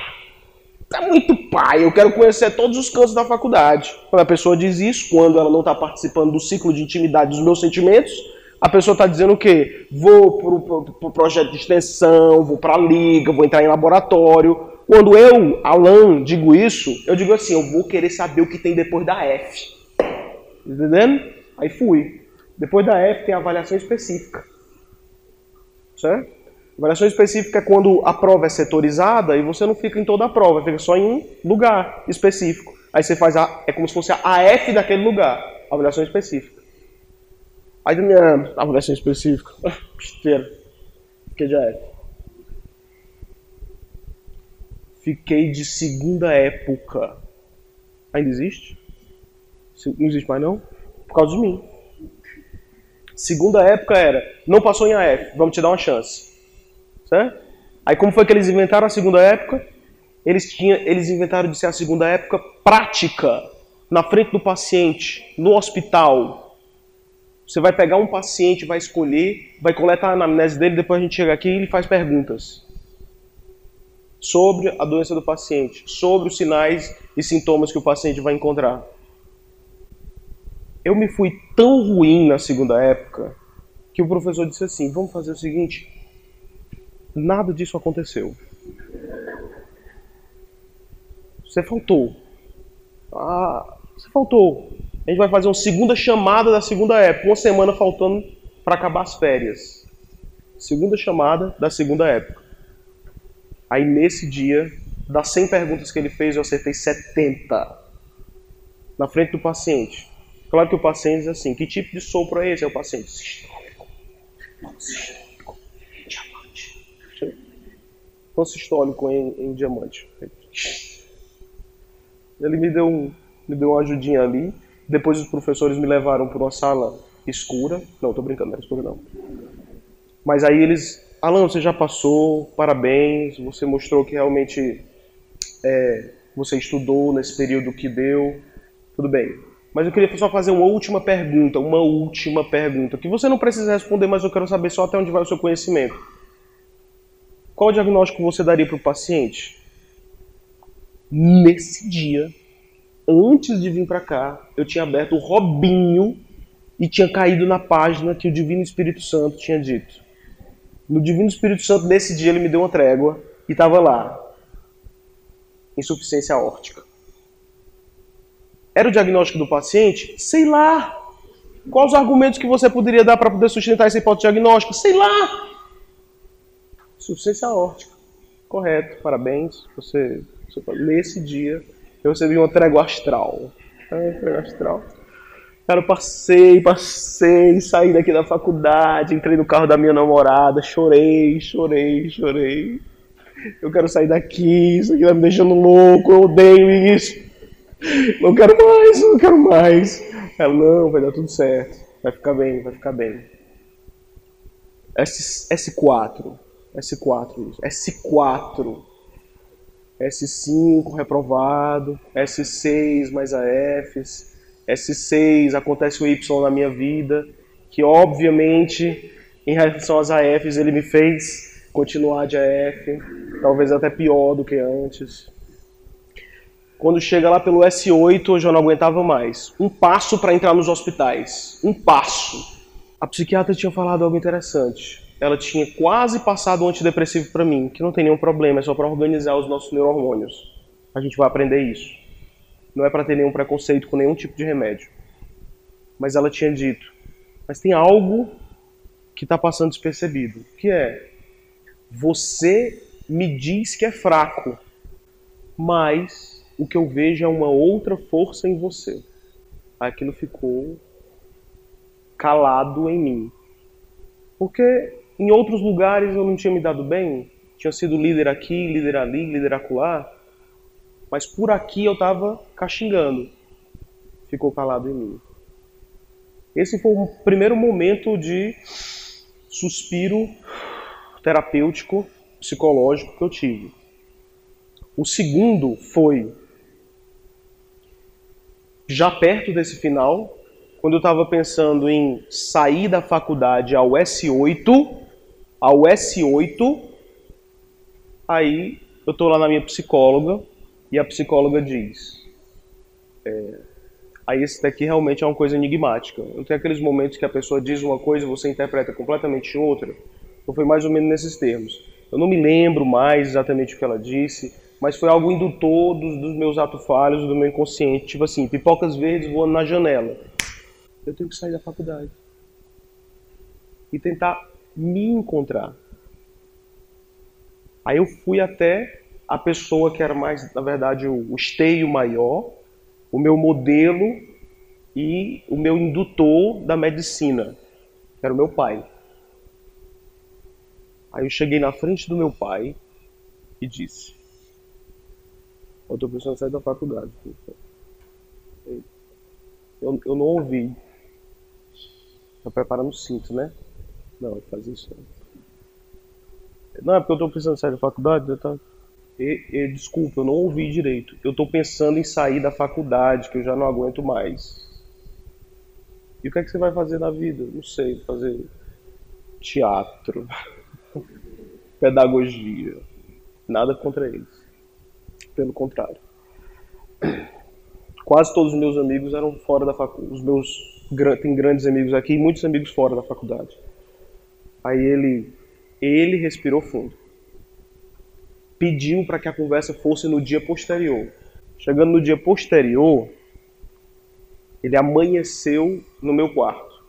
tá muito pai, eu quero conhecer todos os cantos da faculdade. Quando a pessoa diz isso, quando ela não está participando do ciclo de intimidade dos meus sentimentos, a pessoa está dizendo o quê? Vou para o pro, pro projeto de extensão, vou para a liga, vou entrar em laboratório. Quando eu, Alan, digo isso, eu digo assim, eu vou querer saber o que tem depois da F. Entendendo? Aí fui. Depois da F tem a avaliação específica. Certo? Avaliação específica é quando a prova é setorizada e você não fica em toda a prova, fica só em um lugar específico. Aí você faz a. É como se fosse a AF daquele lugar. Avaliação específica. Aí minha avaliação específica. Besteira. Fiquei de AF. Fiquei de segunda época. Ainda existe? Não existe mais não? Por causa de mim. Segunda época era, não passou em AF, vamos te dar uma chance. Certo? Aí como foi que eles inventaram a segunda época? Eles, tinham, eles inventaram de ser a segunda época prática, na frente do paciente, no hospital. Você vai pegar um paciente, vai escolher, vai coletar a anamnese dele, depois a gente chega aqui e ele faz perguntas. sobre a doença do paciente, sobre os sinais e sintomas que o paciente vai encontrar. Eu me fui tão ruim na segunda época que o professor disse assim: vamos fazer o seguinte, nada disso aconteceu. Você faltou. Ah, você faltou. A gente vai fazer uma segunda chamada da segunda época, uma semana faltando para acabar as férias. Segunda chamada da segunda época. Aí nesse dia, das 100 perguntas que ele fez, eu acertei 70 na frente do paciente. Claro que o paciente diz assim: que tipo de sopro é esse? É o paciente sistólico. Não, sistólico. Diamante. Consistólico em, em diamante. Ele me deu, um, me deu uma ajudinha ali. Depois os professores me levaram para uma sala escura. Não, tô brincando, não era escura não. Mas aí eles, Alan, você já passou, parabéns, você mostrou que realmente é, você estudou nesse período que deu. Tudo bem. Mas eu queria só fazer uma última pergunta, uma última pergunta, que você não precisa responder, mas eu quero saber só até onde vai o seu conhecimento. Qual diagnóstico você daria para o paciente? Nesse dia, antes de vir para cá, eu tinha aberto o Robinho e tinha caído na página que o Divino Espírito Santo tinha dito. No Divino Espírito Santo, nesse dia, ele me deu uma trégua e estava lá: insuficiência órtica. Era o diagnóstico do paciente? Sei lá. Quais os argumentos que você poderia dar para poder sustentar essa hipótese diagnóstica? Sei lá. Insuficiência órtica. Correto, parabéns. Você nesse dia, eu recebi uma trégua astral. É, trégua astral. Cara, eu passei, passei, saí daqui da faculdade, entrei no carro da minha namorada, chorei, chorei, chorei. Eu quero sair daqui, isso aqui tá me deixando louco, eu odeio isso. Não quero mais, não quero mais. Ela, não, vai dar tudo certo. Vai ficar bem, vai ficar bem. S, S4. S4, isso. S4 S5 reprovado, S6 mais AFs, S6 acontece o Y na minha vida, que obviamente em relação às AFs ele me fez continuar de AF, talvez até pior do que antes. Quando chega lá pelo S8 eu já não aguentava mais. Um passo para entrar nos hospitais, um passo. A psiquiatra tinha falado algo interessante ela tinha quase passado o antidepressivo para mim, que não tem nenhum problema, é só para organizar os nossos neurohormônios. A gente vai aprender isso. Não é para ter nenhum preconceito com nenhum tipo de remédio. Mas ela tinha dito: mas tem algo que está passando despercebido, que é você me diz que é fraco, mas o que eu vejo é uma outra força em você. Aquilo ficou calado em mim. Porque em outros lugares eu não tinha me dado bem, tinha sido líder aqui, líder ali, líder acolá, mas por aqui eu estava caxingando. Ficou calado em mim. Esse foi o primeiro momento de suspiro terapêutico, psicológico que eu tive. O segundo foi já perto desse final, quando eu estava pensando em sair da faculdade ao S8, ao S8, aí eu estou lá na minha psicóloga e a psicóloga diz: é, aí esse daqui realmente é uma coisa enigmática. Não tem aqueles momentos que a pessoa diz uma coisa e você interpreta completamente outra. Então foi mais ou menos nesses termos. Eu não me lembro mais exatamente o que ela disse, mas foi algo indutor dos, dos meus atos falhos, do meu inconsciente. Tipo assim, pipocas verdes voando na janela. Eu tenho que sair da faculdade. E tentar me encontrar. Aí eu fui até a pessoa que era mais, na verdade, o esteio maior, o meu modelo e o meu indutor da medicina, que era o meu pai. Aí eu cheguei na frente do meu pai e disse: Eu estou precisando sair da faculdade. Eu, eu não ouvi. Tá preparando o cinto, né? Não, ele faz isso. Não, é porque eu estou precisando sair da faculdade. Tá? E, e, desculpa, eu não ouvi direito. Eu estou pensando em sair da faculdade, que eu já não aguento mais. E o que é que você vai fazer na vida? Não sei, fazer teatro, <laughs> pedagogia. Nada contra eles. Pelo contrário. Quase todos os meus amigos eram fora da faculdade. Os meus tem grandes amigos aqui e muitos amigos fora da faculdade. Aí ele ele respirou fundo. Pediu para que a conversa fosse no dia posterior. Chegando no dia posterior, ele amanheceu no meu quarto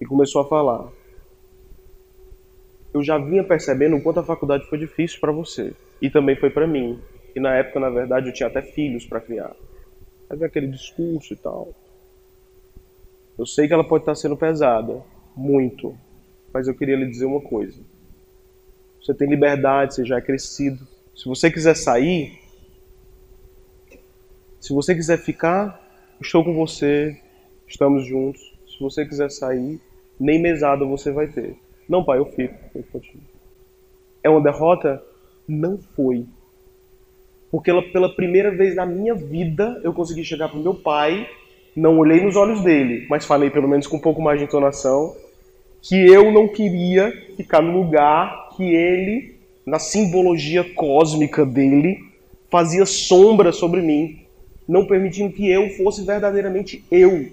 e começou a falar. Eu já vinha percebendo o quanto a faculdade foi difícil para você e também foi para mim. E na época, na verdade, eu tinha até filhos para criar. Aí vem aquele discurso e tal. Eu sei que ela pode estar sendo pesada, muito, mas eu queria lhe dizer uma coisa. Você tem liberdade, você já é crescido. Se você quiser sair, se você quiser ficar, estou com você, estamos juntos. Se você quiser sair, nem mesada você vai ter. Não, pai, eu fico. Eu continuo. É uma derrota? Não foi. Porque pela primeira vez na minha vida eu consegui chegar para meu pai, não olhei nos olhos dele, mas falei pelo menos com um pouco mais de entonação, que eu não queria ficar no lugar que ele, na simbologia cósmica dele, fazia sombra sobre mim, não permitindo que eu fosse verdadeiramente eu.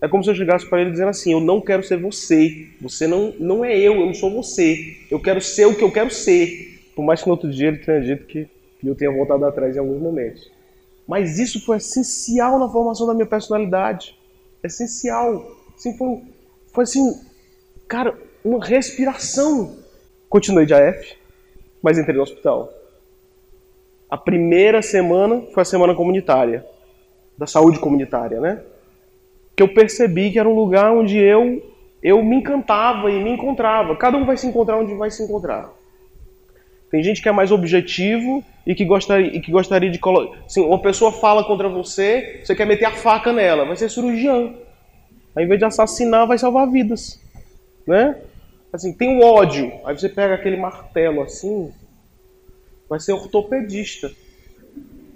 É como se eu chegasse para ele dizendo assim: Eu não quero ser você. Você não, não é eu, eu não sou você. Eu quero ser o que eu quero ser. Por mais que no outro dia ele tenha dito que eu tenha voltado atrás em alguns momentos. Mas isso foi essencial na formação da minha personalidade. Essencial. Assim, foi, foi assim, cara, uma respiração. Continuei de AF, mas entrei no hospital. A primeira semana foi a semana comunitária, da saúde comunitária, né? Que eu percebi que era um lugar onde eu eu me encantava e me encontrava. Cada um vai se encontrar onde vai se encontrar. Tem gente que é mais objetivo e que gostaria, e que gostaria de colocar. Assim, uma pessoa fala contra você, você quer meter a faca nela, vai ser cirurgião. Ao invés de assassinar, vai salvar vidas. Né? Assim, tem o ódio. Aí você pega aquele martelo assim, vai ser ortopedista.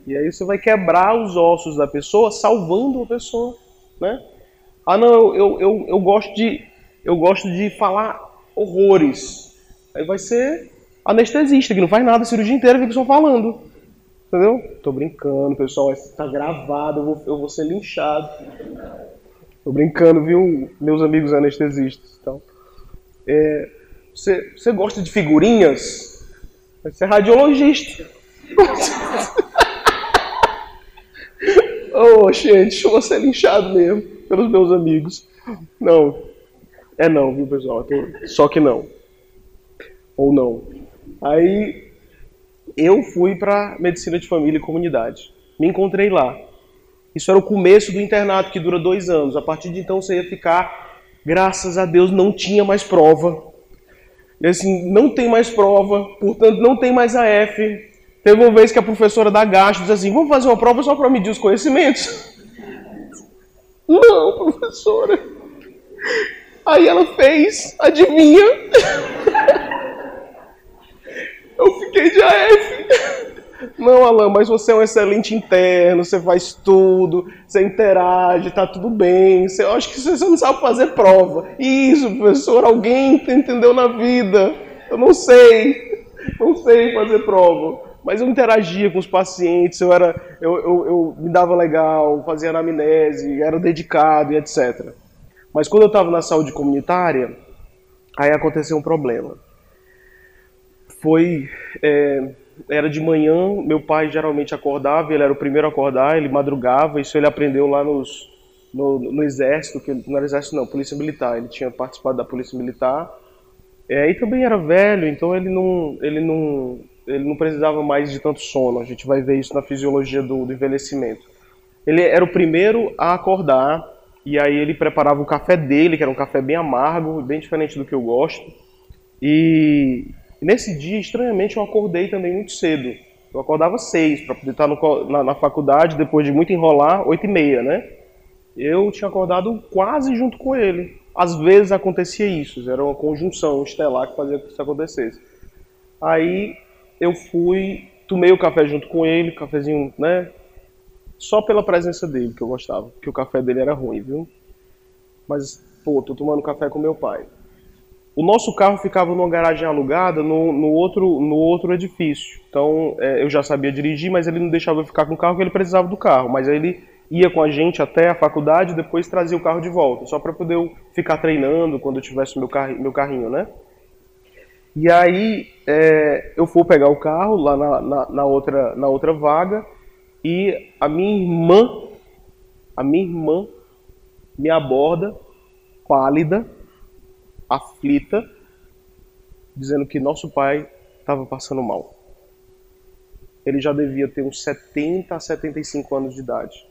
E aí você vai quebrar os ossos da pessoa, salvando a pessoa. Né? Ah, não, eu, eu, eu, gosto de, eu gosto de falar horrores. Aí vai ser anestesista, que não faz nada a cirurgia inteira, fica só falando. Entendeu? Tô brincando, pessoal. Tá gravado, eu vou, eu vou ser linchado. Tô brincando, viu, meus amigos anestesistas. Então, é, você, você gosta de figurinhas? Você é radiologista. <laughs> oh, gente, eu vou ser linchado mesmo pelos meus amigos. Não, é não, viu, pessoal? Só que não. Ou não. Aí eu fui para medicina de família e comunidade. Me encontrei lá. Isso era o começo do internato que dura dois anos. A partir de então você ia ficar, graças a Deus, não tinha mais prova. E assim, não tem mais prova, portanto não tem mais AF. Teve uma vez que a professora da gasto disse assim: vamos fazer uma prova só para medir os conhecimentos? <laughs> Não, professora. Aí ela fez, adivinha? <laughs> Eu fiquei de AF. Não, Alan, mas você é um excelente interno, você faz tudo, você interage, tá tudo bem. Você, eu acho que você não sabe fazer prova. Isso, professor, alguém entendeu na vida. Eu não sei, não sei fazer prova. Mas eu interagia com os pacientes, eu era, eu, eu, eu me dava legal, fazia anamnese, era dedicado e etc. Mas quando eu estava na saúde comunitária, aí aconteceu um problema foi. É, era de manhã, meu pai geralmente acordava, ele era o primeiro a acordar, ele madrugava, isso ele aprendeu lá nos, no, no exército, que não era exército não, polícia militar, ele tinha participado da polícia militar, é, e também era velho, então ele não, ele, não, ele não precisava mais de tanto sono, a gente vai ver isso na fisiologia do, do envelhecimento. Ele era o primeiro a acordar, e aí ele preparava o café dele, que era um café bem amargo, bem diferente do que eu gosto, e nesse dia, estranhamente, eu acordei também muito cedo. Eu acordava seis para poder estar no, na, na, faculdade, depois de muito enrolar, oito e meia, né? Eu tinha acordado quase junto com ele. Às vezes acontecia isso, era uma conjunção estelar que fazia que isso acontecesse. Aí eu fui, tomei o café junto com ele, cafezinho, né? Só pela presença dele que eu gostava, porque o café dele era ruim, viu? Mas, pô, tô tomando café com meu pai. O nosso carro ficava numa garagem alugada no, no outro, no outro edifício. Então é, eu já sabia dirigir, mas ele não deixava eu ficar com o carro porque ele precisava do carro. Mas aí ele ia com a gente até a faculdade e depois trazia o carro de volta, só para poder eu ficar treinando quando eu tivesse meu, carro, meu carrinho, né? E aí é, eu fui pegar o carro lá na, na, na, outra, na outra vaga e a minha irmã, a minha irmã me aborda, pálida, aflita, dizendo que nosso pai estava passando mal. Ele já devia ter uns 70 a 75 anos de idade.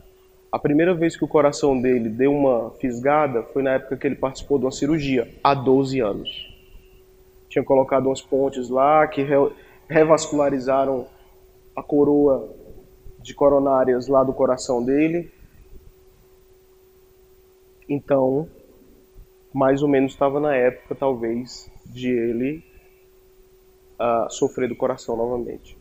A primeira vez que o coração dele deu uma fisgada foi na época que ele participou de uma cirurgia, há 12 anos tinha colocado umas pontes lá que re, revascularizaram a coroa de coronárias lá do coração dele. Então, mais ou menos estava na época, talvez, de ele uh, sofrer do coração novamente.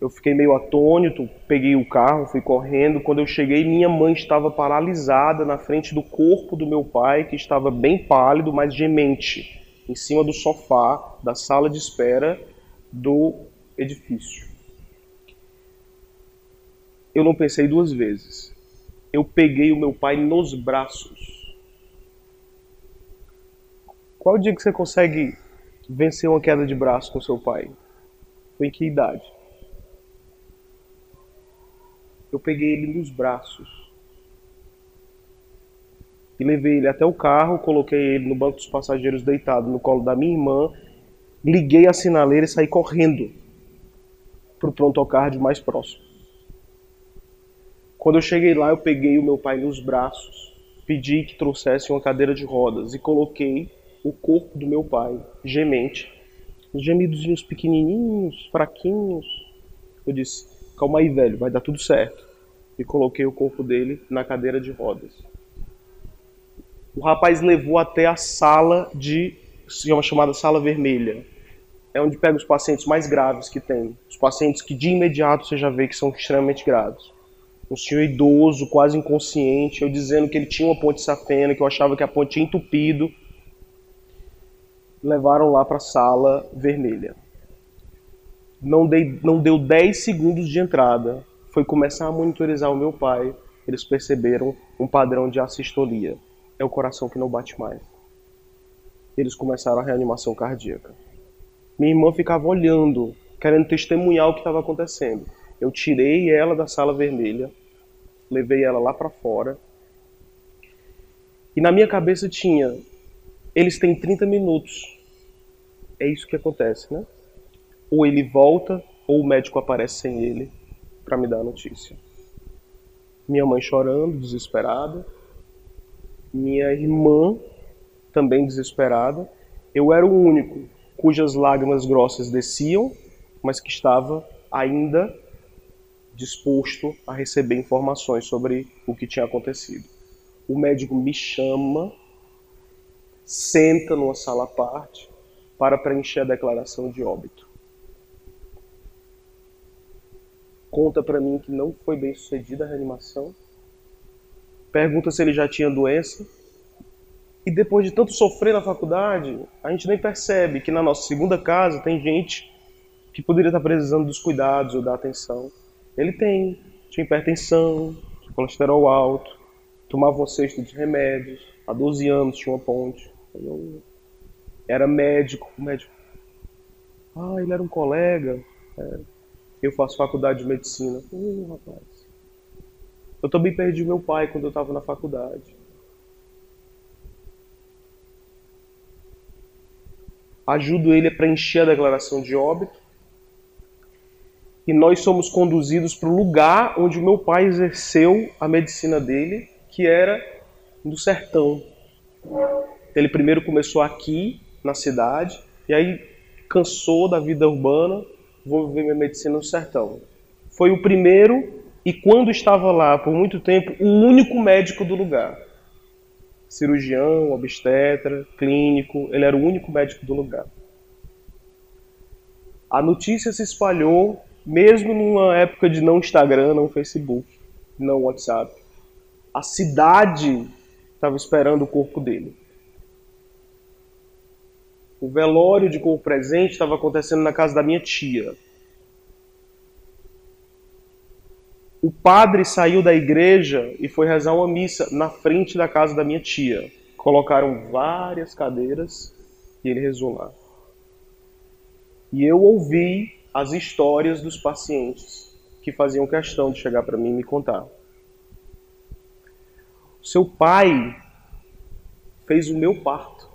Eu fiquei meio atônito, peguei o carro, fui correndo. Quando eu cheguei, minha mãe estava paralisada na frente do corpo do meu pai, que estava bem pálido, mas gemente em cima do sofá da sala de espera do edifício. Eu não pensei duas vezes. Eu peguei o meu pai nos braços. Qual o dia que você consegue vencer uma queda de braço com seu pai? Foi em que idade? Eu peguei ele nos braços e levei ele até o carro, coloquei ele no banco dos passageiros deitado no colo da minha irmã, liguei a sinaleira e saí correndo para o pronto-cardio mais próximo. Quando eu cheguei lá, eu peguei o meu pai nos braços, pedi que trouxesse uma cadeira de rodas e coloquei o corpo do meu pai, gemente, os gemidozinhos pequenininhos, fraquinhos. Eu disse: Calma aí, velho, vai dar tudo certo. E coloquei o corpo dele na cadeira de rodas o rapaz levou até a sala de uma chamada sala vermelha. É onde pega os pacientes mais graves que tem. Os pacientes que de imediato você já vê que são extremamente graves. Um senhor idoso, quase inconsciente, eu dizendo que ele tinha uma ponte safena, que eu achava que a ponte tinha entupido. Levaram lá para a sala vermelha. Não, dei, não deu 10 segundos de entrada. Foi começar a monitorizar o meu pai. Eles perceberam um padrão de assistolia é o coração que não bate mais. Eles começaram a reanimação cardíaca. Minha irmã ficava olhando, querendo testemunhar o que estava acontecendo. Eu tirei ela da sala vermelha, levei ela lá para fora. E na minha cabeça tinha: eles têm 30 minutos. É isso que acontece, né? Ou ele volta, ou o médico aparece sem ele para me dar a notícia. Minha mãe chorando, desesperada minha irmã, também desesperada. Eu era o único cujas lágrimas grossas desciam, mas que estava ainda disposto a receber informações sobre o que tinha acontecido. O médico me chama, senta numa sala à parte para preencher a declaração de óbito. Conta para mim que não foi bem sucedida a reanimação pergunta se ele já tinha doença. E depois de tanto sofrer na faculdade, a gente nem percebe que na nossa segunda casa tem gente que poderia estar precisando dos cuidados ou da atenção. Ele tem, tinha hipertensão, colesterol alto, tomava um cesto de remédios, há 12 anos tinha uma ponte. Eu era médico, médico. Ah, ele era um colega. É. Eu faço faculdade de medicina. Uh, rapaz. Eu também perdi meu pai quando eu estava na faculdade. Ajudo ele a preencher a declaração de óbito. E nós somos conduzidos para o lugar onde meu pai exerceu a medicina dele, que era no sertão. Ele primeiro começou aqui, na cidade, e aí cansou da vida urbana, vou viver minha medicina no sertão. Foi o primeiro e quando estava lá por muito tempo, o único médico do lugar. Cirurgião, obstetra, clínico, ele era o único médico do lugar. A notícia se espalhou mesmo numa época de não Instagram, não Facebook, não WhatsApp. A cidade estava esperando o corpo dele. O velório de corpo presente estava acontecendo na casa da minha tia. O padre saiu da igreja e foi rezar uma missa na frente da casa da minha tia. Colocaram várias cadeiras e ele rezou lá. E eu ouvi as histórias dos pacientes que faziam questão de chegar para mim e me contar. Seu pai fez o meu parto.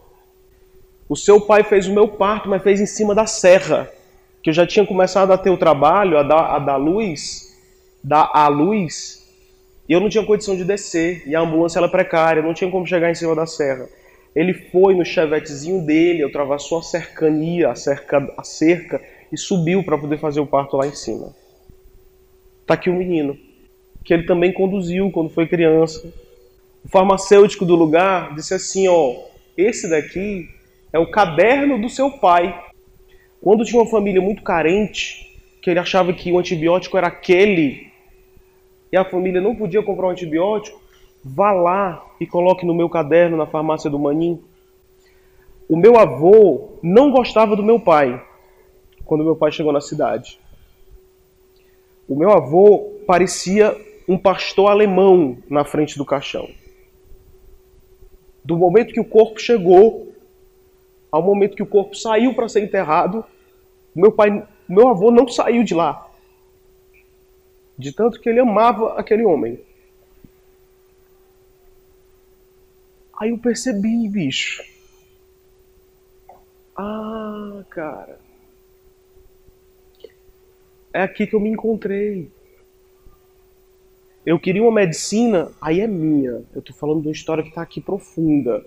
O seu pai fez o meu parto, mas fez em cima da serra. Que eu já tinha começado a ter o trabalho, a dar, a dar luz dar à luz e eu não tinha condição de descer. E a ambulância era precária, não tinha como chegar em cima da serra. Ele foi no chevetezinho dele, eu travassou a cercania, a cerca, a cerca e subiu para poder fazer o parto lá em cima. Tá aqui o menino, que ele também conduziu quando foi criança. O farmacêutico do lugar disse assim, ó, esse daqui é o caderno do seu pai. Quando tinha uma família muito carente, que ele achava que o antibiótico era aquele e a família não podia comprar um antibiótico, vá lá e coloque no meu caderno na farmácia do Manim. O meu avô não gostava do meu pai quando meu pai chegou na cidade. O meu avô parecia um pastor alemão na frente do caixão. Do momento que o corpo chegou ao momento que o corpo saiu para ser enterrado, meu pai, meu avô não saiu de lá de tanto que ele amava aquele homem. Aí eu percebi, bicho. Ah, cara. É aqui que eu me encontrei. Eu queria uma medicina, aí é minha. Eu tô falando de uma história que tá aqui profunda.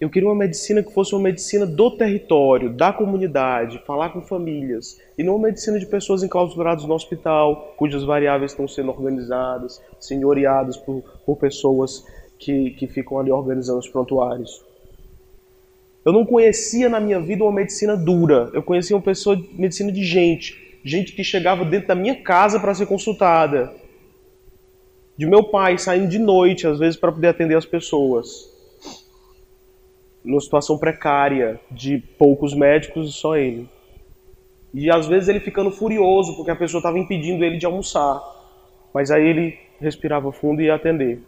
Eu queria uma medicina que fosse uma medicina do território, da comunidade, falar com famílias, e não uma medicina de pessoas enclausuradas no hospital, cujas variáveis estão sendo organizadas, senhoreadas por, por pessoas que, que ficam ali organizando os prontuários. Eu não conhecia na minha vida uma medicina dura, eu conhecia uma pessoa, medicina de gente, gente que chegava dentro da minha casa para ser consultada, de meu pai saindo de noite, às vezes, para poder atender as pessoas numa situação precária, de poucos médicos e só ele. E às vezes ele ficando furioso porque a pessoa estava impedindo ele de almoçar. Mas aí ele respirava fundo e ia atender.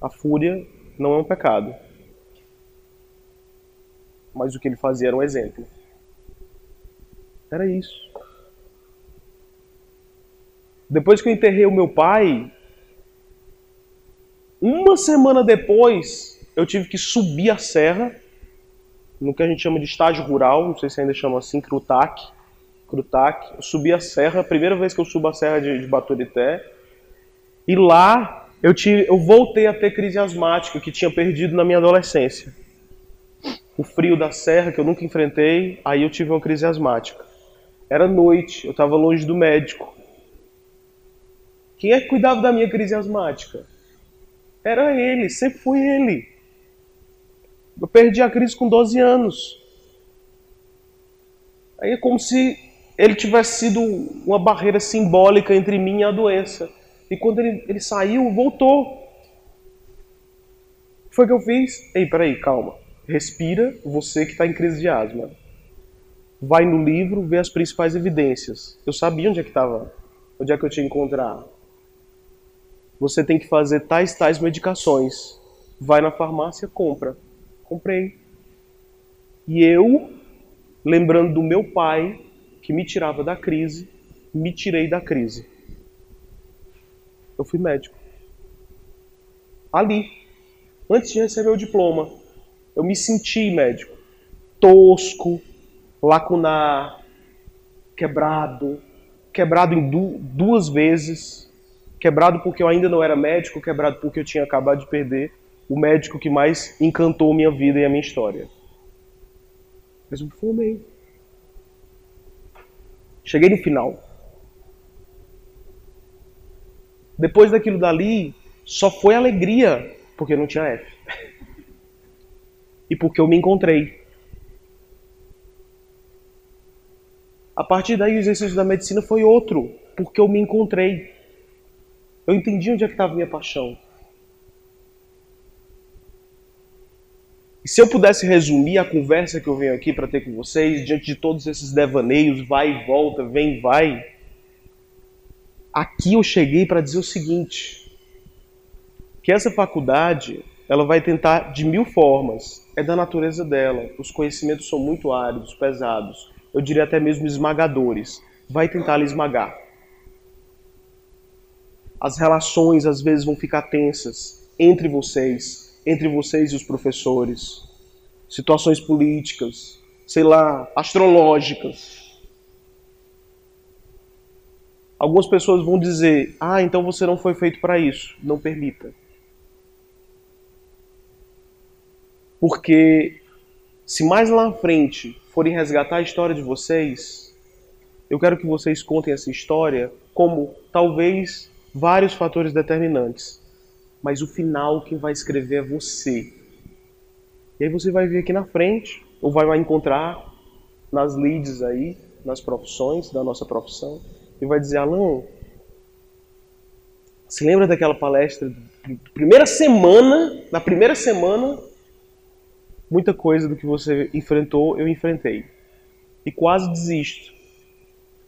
A fúria não é um pecado. Mas o que ele fazia era um exemplo. Era isso. Depois que eu enterrei o meu pai, uma semana depois, eu tive que subir a serra, no que a gente chama de estágio rural, não sei se ainda chama assim, Crutac. Crutac. Eu subi a serra, a primeira vez que eu subo a serra de, de Baturité. E lá eu, tive, eu voltei a ter crise asmática que tinha perdido na minha adolescência. O frio da serra que eu nunca enfrentei, aí eu tive uma crise asmática. Era noite, eu estava longe do médico. Quem é que cuidava da minha crise asmática? Era ele, sempre foi ele. Eu perdi a crise com 12 anos. Aí é como se ele tivesse sido uma barreira simbólica entre mim e a doença. E quando ele, ele saiu, voltou. Foi que eu fiz? Ei, peraí, calma. Respira, você que está em crise de asma. Vai no livro, vê as principais evidências. Eu sabia onde é que estava, onde é que eu tinha que encontrar. Você tem que fazer tais, tais medicações. Vai na farmácia, compra. Comprei. E eu, lembrando do meu pai, que me tirava da crise, me tirei da crise. Eu fui médico. Ali, antes de receber o diploma, eu me senti médico. Tosco, lacunar, quebrado, quebrado em du duas vezes, quebrado porque eu ainda não era médico, quebrado porque eu tinha acabado de perder o médico que mais encantou minha vida e a minha história. Mas eu me formei. Cheguei no final. Depois daquilo dali, só foi alegria, porque não tinha F. <laughs> E porque eu me encontrei. A partir daí, o exercício da medicina foi outro, porque eu me encontrei. Eu entendi onde é que estava minha paixão. Se eu pudesse resumir a conversa que eu venho aqui para ter com vocês, diante de todos esses devaneios, vai e volta, vem e vai, aqui eu cheguei para dizer o seguinte: que essa faculdade ela vai tentar de mil formas, é da natureza dela. Os conhecimentos são muito áridos, pesados, eu diria até mesmo esmagadores. Vai tentar lhe esmagar. As relações às vezes vão ficar tensas entre vocês, entre vocês e os professores. Situações políticas, sei lá, astrológicas. Algumas pessoas vão dizer: "Ah, então você não foi feito para isso". Não permita. Porque se mais lá na frente forem resgatar a história de vocês, eu quero que vocês contem essa história como talvez vários fatores determinantes, mas o final quem vai escrever é você. E aí você vai ver aqui na frente, ou vai encontrar nas leads aí, nas profissões, da nossa profissão, e vai dizer, Alan, se lembra daquela palestra, primeira semana, na primeira semana muita coisa do que você enfrentou, eu enfrentei. E quase desisto.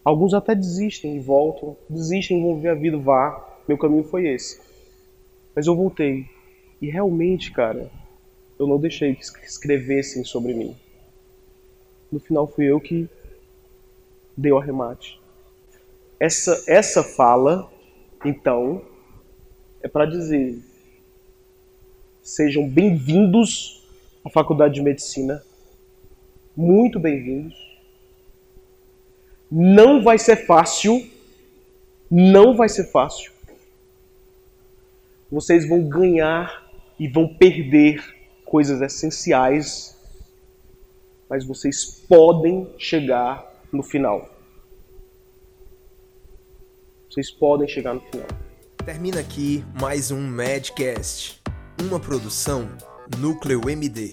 Alguns até desistem e voltam, desistem, vão ver a vida, vá. Meu caminho foi esse. Mas eu voltei. E realmente, cara, eu não deixei que escrevessem sobre mim. No final fui eu que dei o arremate. Essa, essa fala, então, é para dizer: sejam bem-vindos a Faculdade de Medicina. Muito bem-vindos. Não vai ser fácil. Não vai ser fácil. Vocês vão ganhar e vão perder coisas essenciais, mas vocês podem chegar no final. Vocês podem chegar no final. Termina aqui mais um Madcast, uma produção Núcleo MD.